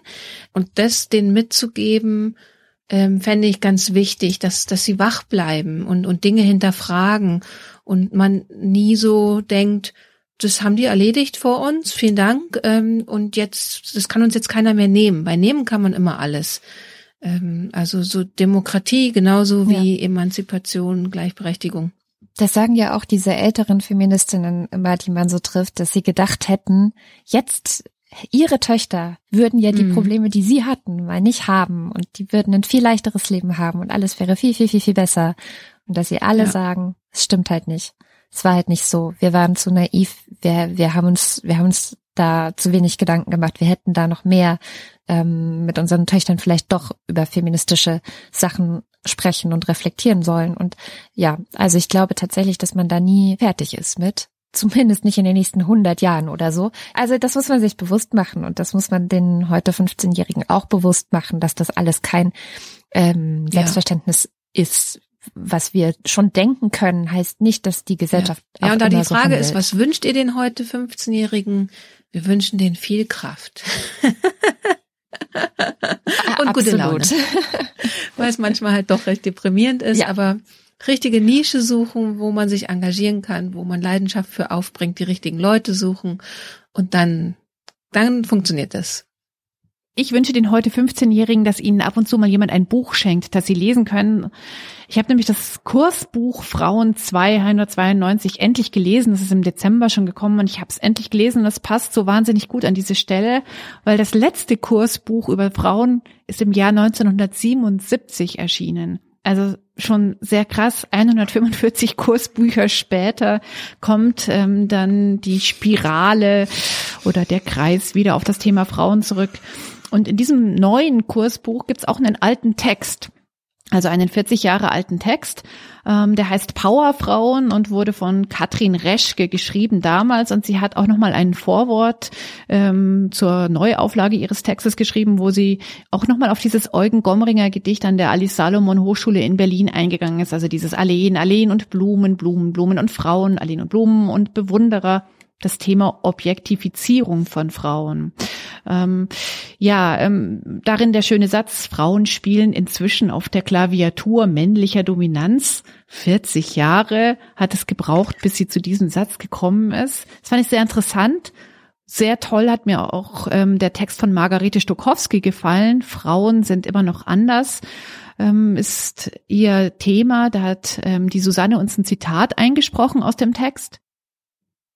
Und das denen mitzugeben, ähm, fände ich ganz wichtig, dass, dass sie wach bleiben und, und Dinge hinterfragen und man nie so denkt, das haben die erledigt vor uns, vielen Dank, ähm, und jetzt, das kann uns jetzt keiner mehr nehmen. Bei nehmen kann man immer alles. Ähm, also so Demokratie genauso wie Emanzipation, Gleichberechtigung. Das sagen ja auch diese älteren Feministinnen immer, die man so trifft, dass sie gedacht hätten, jetzt ihre Töchter würden ja die Mhm. Probleme, die sie hatten, mal nicht haben und die würden ein viel leichteres Leben haben und alles wäre viel, viel, viel, viel besser. Und dass sie alle Ja. sagen, es stimmt halt nicht. Es war halt nicht so. Wir waren zu naiv. Wir, wir haben uns, wir haben uns da zu wenig Gedanken gemacht. Wir hätten da noch mehr ähm, mit unseren Töchtern vielleicht doch über feministische Sachen sprechen und reflektieren sollen. Und ja, also ich glaube tatsächlich, dass man da nie fertig ist mit. Zumindest nicht in den nächsten 100 Jahren oder so. Also das muss man sich bewusst machen und das muss man den heute 15-Jährigen auch bewusst machen, dass das alles kein ähm, Ja. Selbstverständnis ist. Was wir schon denken können, heißt nicht, dass die Gesellschaft Ja, auch und da die immer so Frage ist, was wünscht ihr den heute 15-Jährigen? Wir wünschen denen viel Kraft. gute Laune. Weil es manchmal halt doch recht deprimierend ist, Ja. aber richtige Nische suchen, wo man sich engagieren kann, wo man Leidenschaft für aufbringt, die richtigen Leute suchen und dann, dann funktioniert das. Ich wünsche den heute 15-Jährigen, dass ihnen ab und zu mal jemand ein Buch schenkt, das sie lesen können. Ich habe nämlich das Kursbuch Frauen 292 endlich gelesen. Das ist im Dezember schon gekommen und ich habe es endlich gelesen das passt so wahnsinnig gut an diese Stelle, weil das letzte Kursbuch über Frauen ist im Jahr 1977 erschienen. Also schon sehr krass, 145 Kursbücher später kommt ähm, dann die Spirale oder der Kreis wieder auf das Thema Frauen zurück. Und in diesem neuen Kursbuch gibt's auch einen alten Text. Also einen 40 Jahre alten Text, ähm, der heißt Powerfrauen und wurde von Katrin Reschke geschrieben damals und sie hat auch nochmal ein Vorwort ähm, zur Neuauflage ihres Textes geschrieben, wo sie auch nochmal auf dieses Eugen Gomringer Gedicht an der Alice Salomon Hochschule in Berlin eingegangen ist, also dieses Alleen, Alleen und Blumen, Blumen, Blumen und Frauen, Alleen und Blumen und Bewunderer, das Thema Objektifizierung von Frauen. Ähm, ja, ähm, darin der schöne Satz, Frauen spielen inzwischen auf der Klaviatur männlicher Dominanz. 40 Jahre hat es gebraucht, bis sie zu diesem Satz gekommen ist. Das fand ich sehr interessant. Sehr toll hat mir auch ähm, der Text von Margarete Stokowski gefallen. Frauen sind immer noch anders ähm, ist ihr Thema. Da hat ähm, die Susanne uns ein Zitat eingesprochen aus dem Text.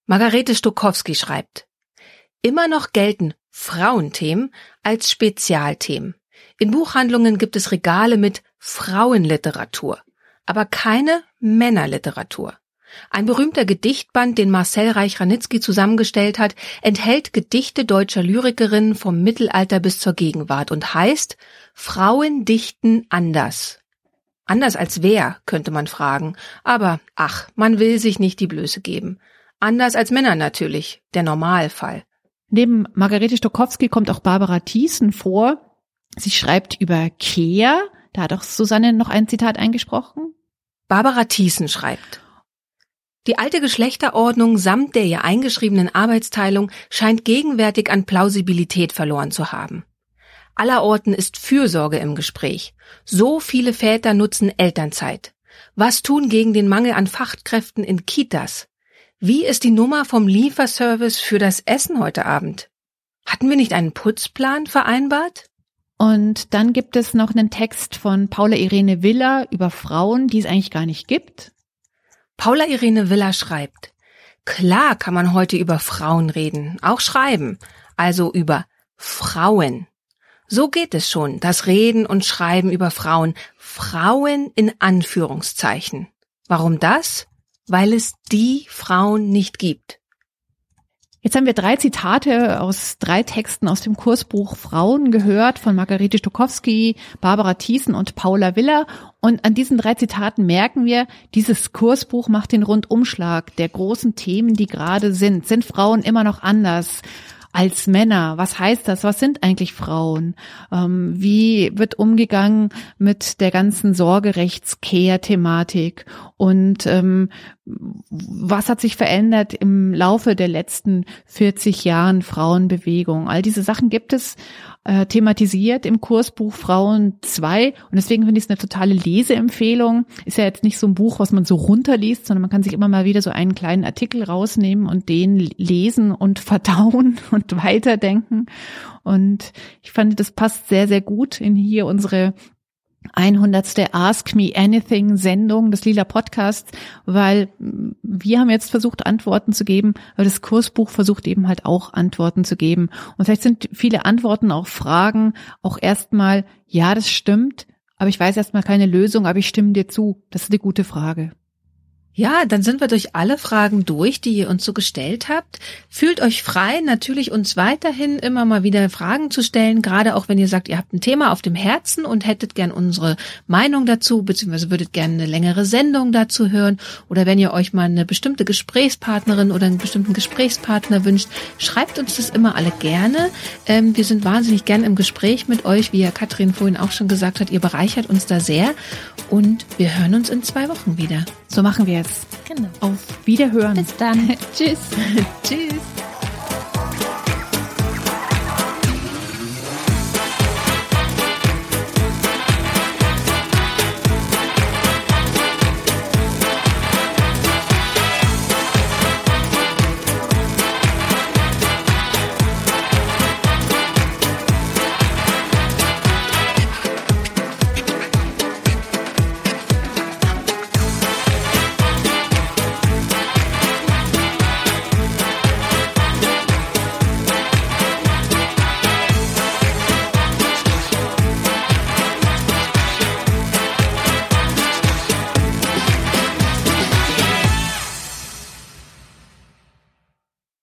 Margarete Stokowski schreibt, immer noch gelten Frauenthemen als Spezialthemen. In Buchhandlungen gibt es Regale mit Frauenliteratur, aber keine Männerliteratur. Ein berühmter Gedichtband, den Marcel Reich-Ranitzky zusammengestellt hat, enthält Gedichte deutscher Lyrikerinnen vom Mittelalter bis zur Gegenwart und heißt Frauen dichten anders. Anders als wer, könnte man fragen, aber ach, man will sich nicht die Blöße geben. Anders als Männer natürlich, der Normalfall. Neben Margarete Stokowski kommt auch Barbara Thiessen vor. Sie schreibt über Kehr. Da hat auch Susanne noch ein Zitat eingesprochen. Barbara Thiessen schreibt. Die alte Geschlechterordnung samt der ihr eingeschriebenen Arbeitsteilung scheint gegenwärtig an Plausibilität verloren zu haben. Allerorten ist Fürsorge im Gespräch. So viele Väter nutzen Elternzeit. Was tun gegen den Mangel an Fachkräften in Kitas? Wie ist die Nummer vom Lieferservice für das Essen heute Abend? Hatten wir nicht einen Putzplan vereinbart? Und dann gibt es noch einen Text von Paula Irene Willer über Frauen, die es eigentlich gar nicht gibt. Paula Irene Willer schreibt, klar kann man heute über Frauen reden, auch schreiben, also über Frauen. So geht es schon, das Reden und Schreiben über Frauen, Frauen in Anführungszeichen. Warum das? Weil es die Frauen nicht gibt. Jetzt haben wir drei Zitate aus drei Texten aus dem Kursbuch Frauen gehört von Margarete Stokowski, Barbara Thiessen und Paula Willer. Und an diesen drei Zitaten merken wir, dieses Kursbuch macht den Rundumschlag der großen Themen, die gerade sind. Sind Frauen immer noch anders? als Männer? Was heißt das? Was sind eigentlich Frauen? Ähm, wie wird umgegangen mit der ganzen Sorgerechtskehr-Thematik? Und ähm, was hat sich verändert im Laufe der letzten 40 Jahren Frauenbewegung? All diese Sachen gibt es äh, thematisiert im Kursbuch Frauen 2 und deswegen finde ich es eine totale Leseempfehlung. Ist ja jetzt nicht so ein Buch, was man so runterliest, sondern man kann sich immer mal wieder so einen kleinen Artikel rausnehmen und den lesen und verdauen und weiterdenken. Und ich fand, das passt sehr, sehr gut in hier unsere 100. Ask Me Anything Sendung des Lila Podcasts, weil wir haben jetzt versucht, Antworten zu geben, aber das Kursbuch versucht eben halt auch Antworten zu geben. Und vielleicht sind viele Antworten auch Fragen auch erstmal, ja, das stimmt, aber ich weiß erstmal keine Lösung, aber ich stimme dir zu. Das ist eine gute Frage. Ja, dann sind wir durch alle Fragen durch, die ihr uns so gestellt habt. Fühlt euch frei, natürlich uns weiterhin immer mal wieder Fragen zu stellen, gerade auch wenn ihr sagt, ihr habt ein Thema auf dem Herzen und hättet gern unsere Meinung dazu, beziehungsweise würdet gerne eine längere Sendung dazu hören oder wenn ihr euch mal eine bestimmte Gesprächspartnerin oder einen bestimmten Gesprächspartner wünscht, schreibt uns das immer alle gerne. Ähm, wir sind wahnsinnig gern im Gespräch mit euch, wie ja Katrin vorhin auch schon gesagt hat, ihr bereichert uns da sehr und wir hören uns in zwei Wochen wieder. So machen wir es. Genau. Auf Wiederhören. Bis dann. Tschüss. Tschüss.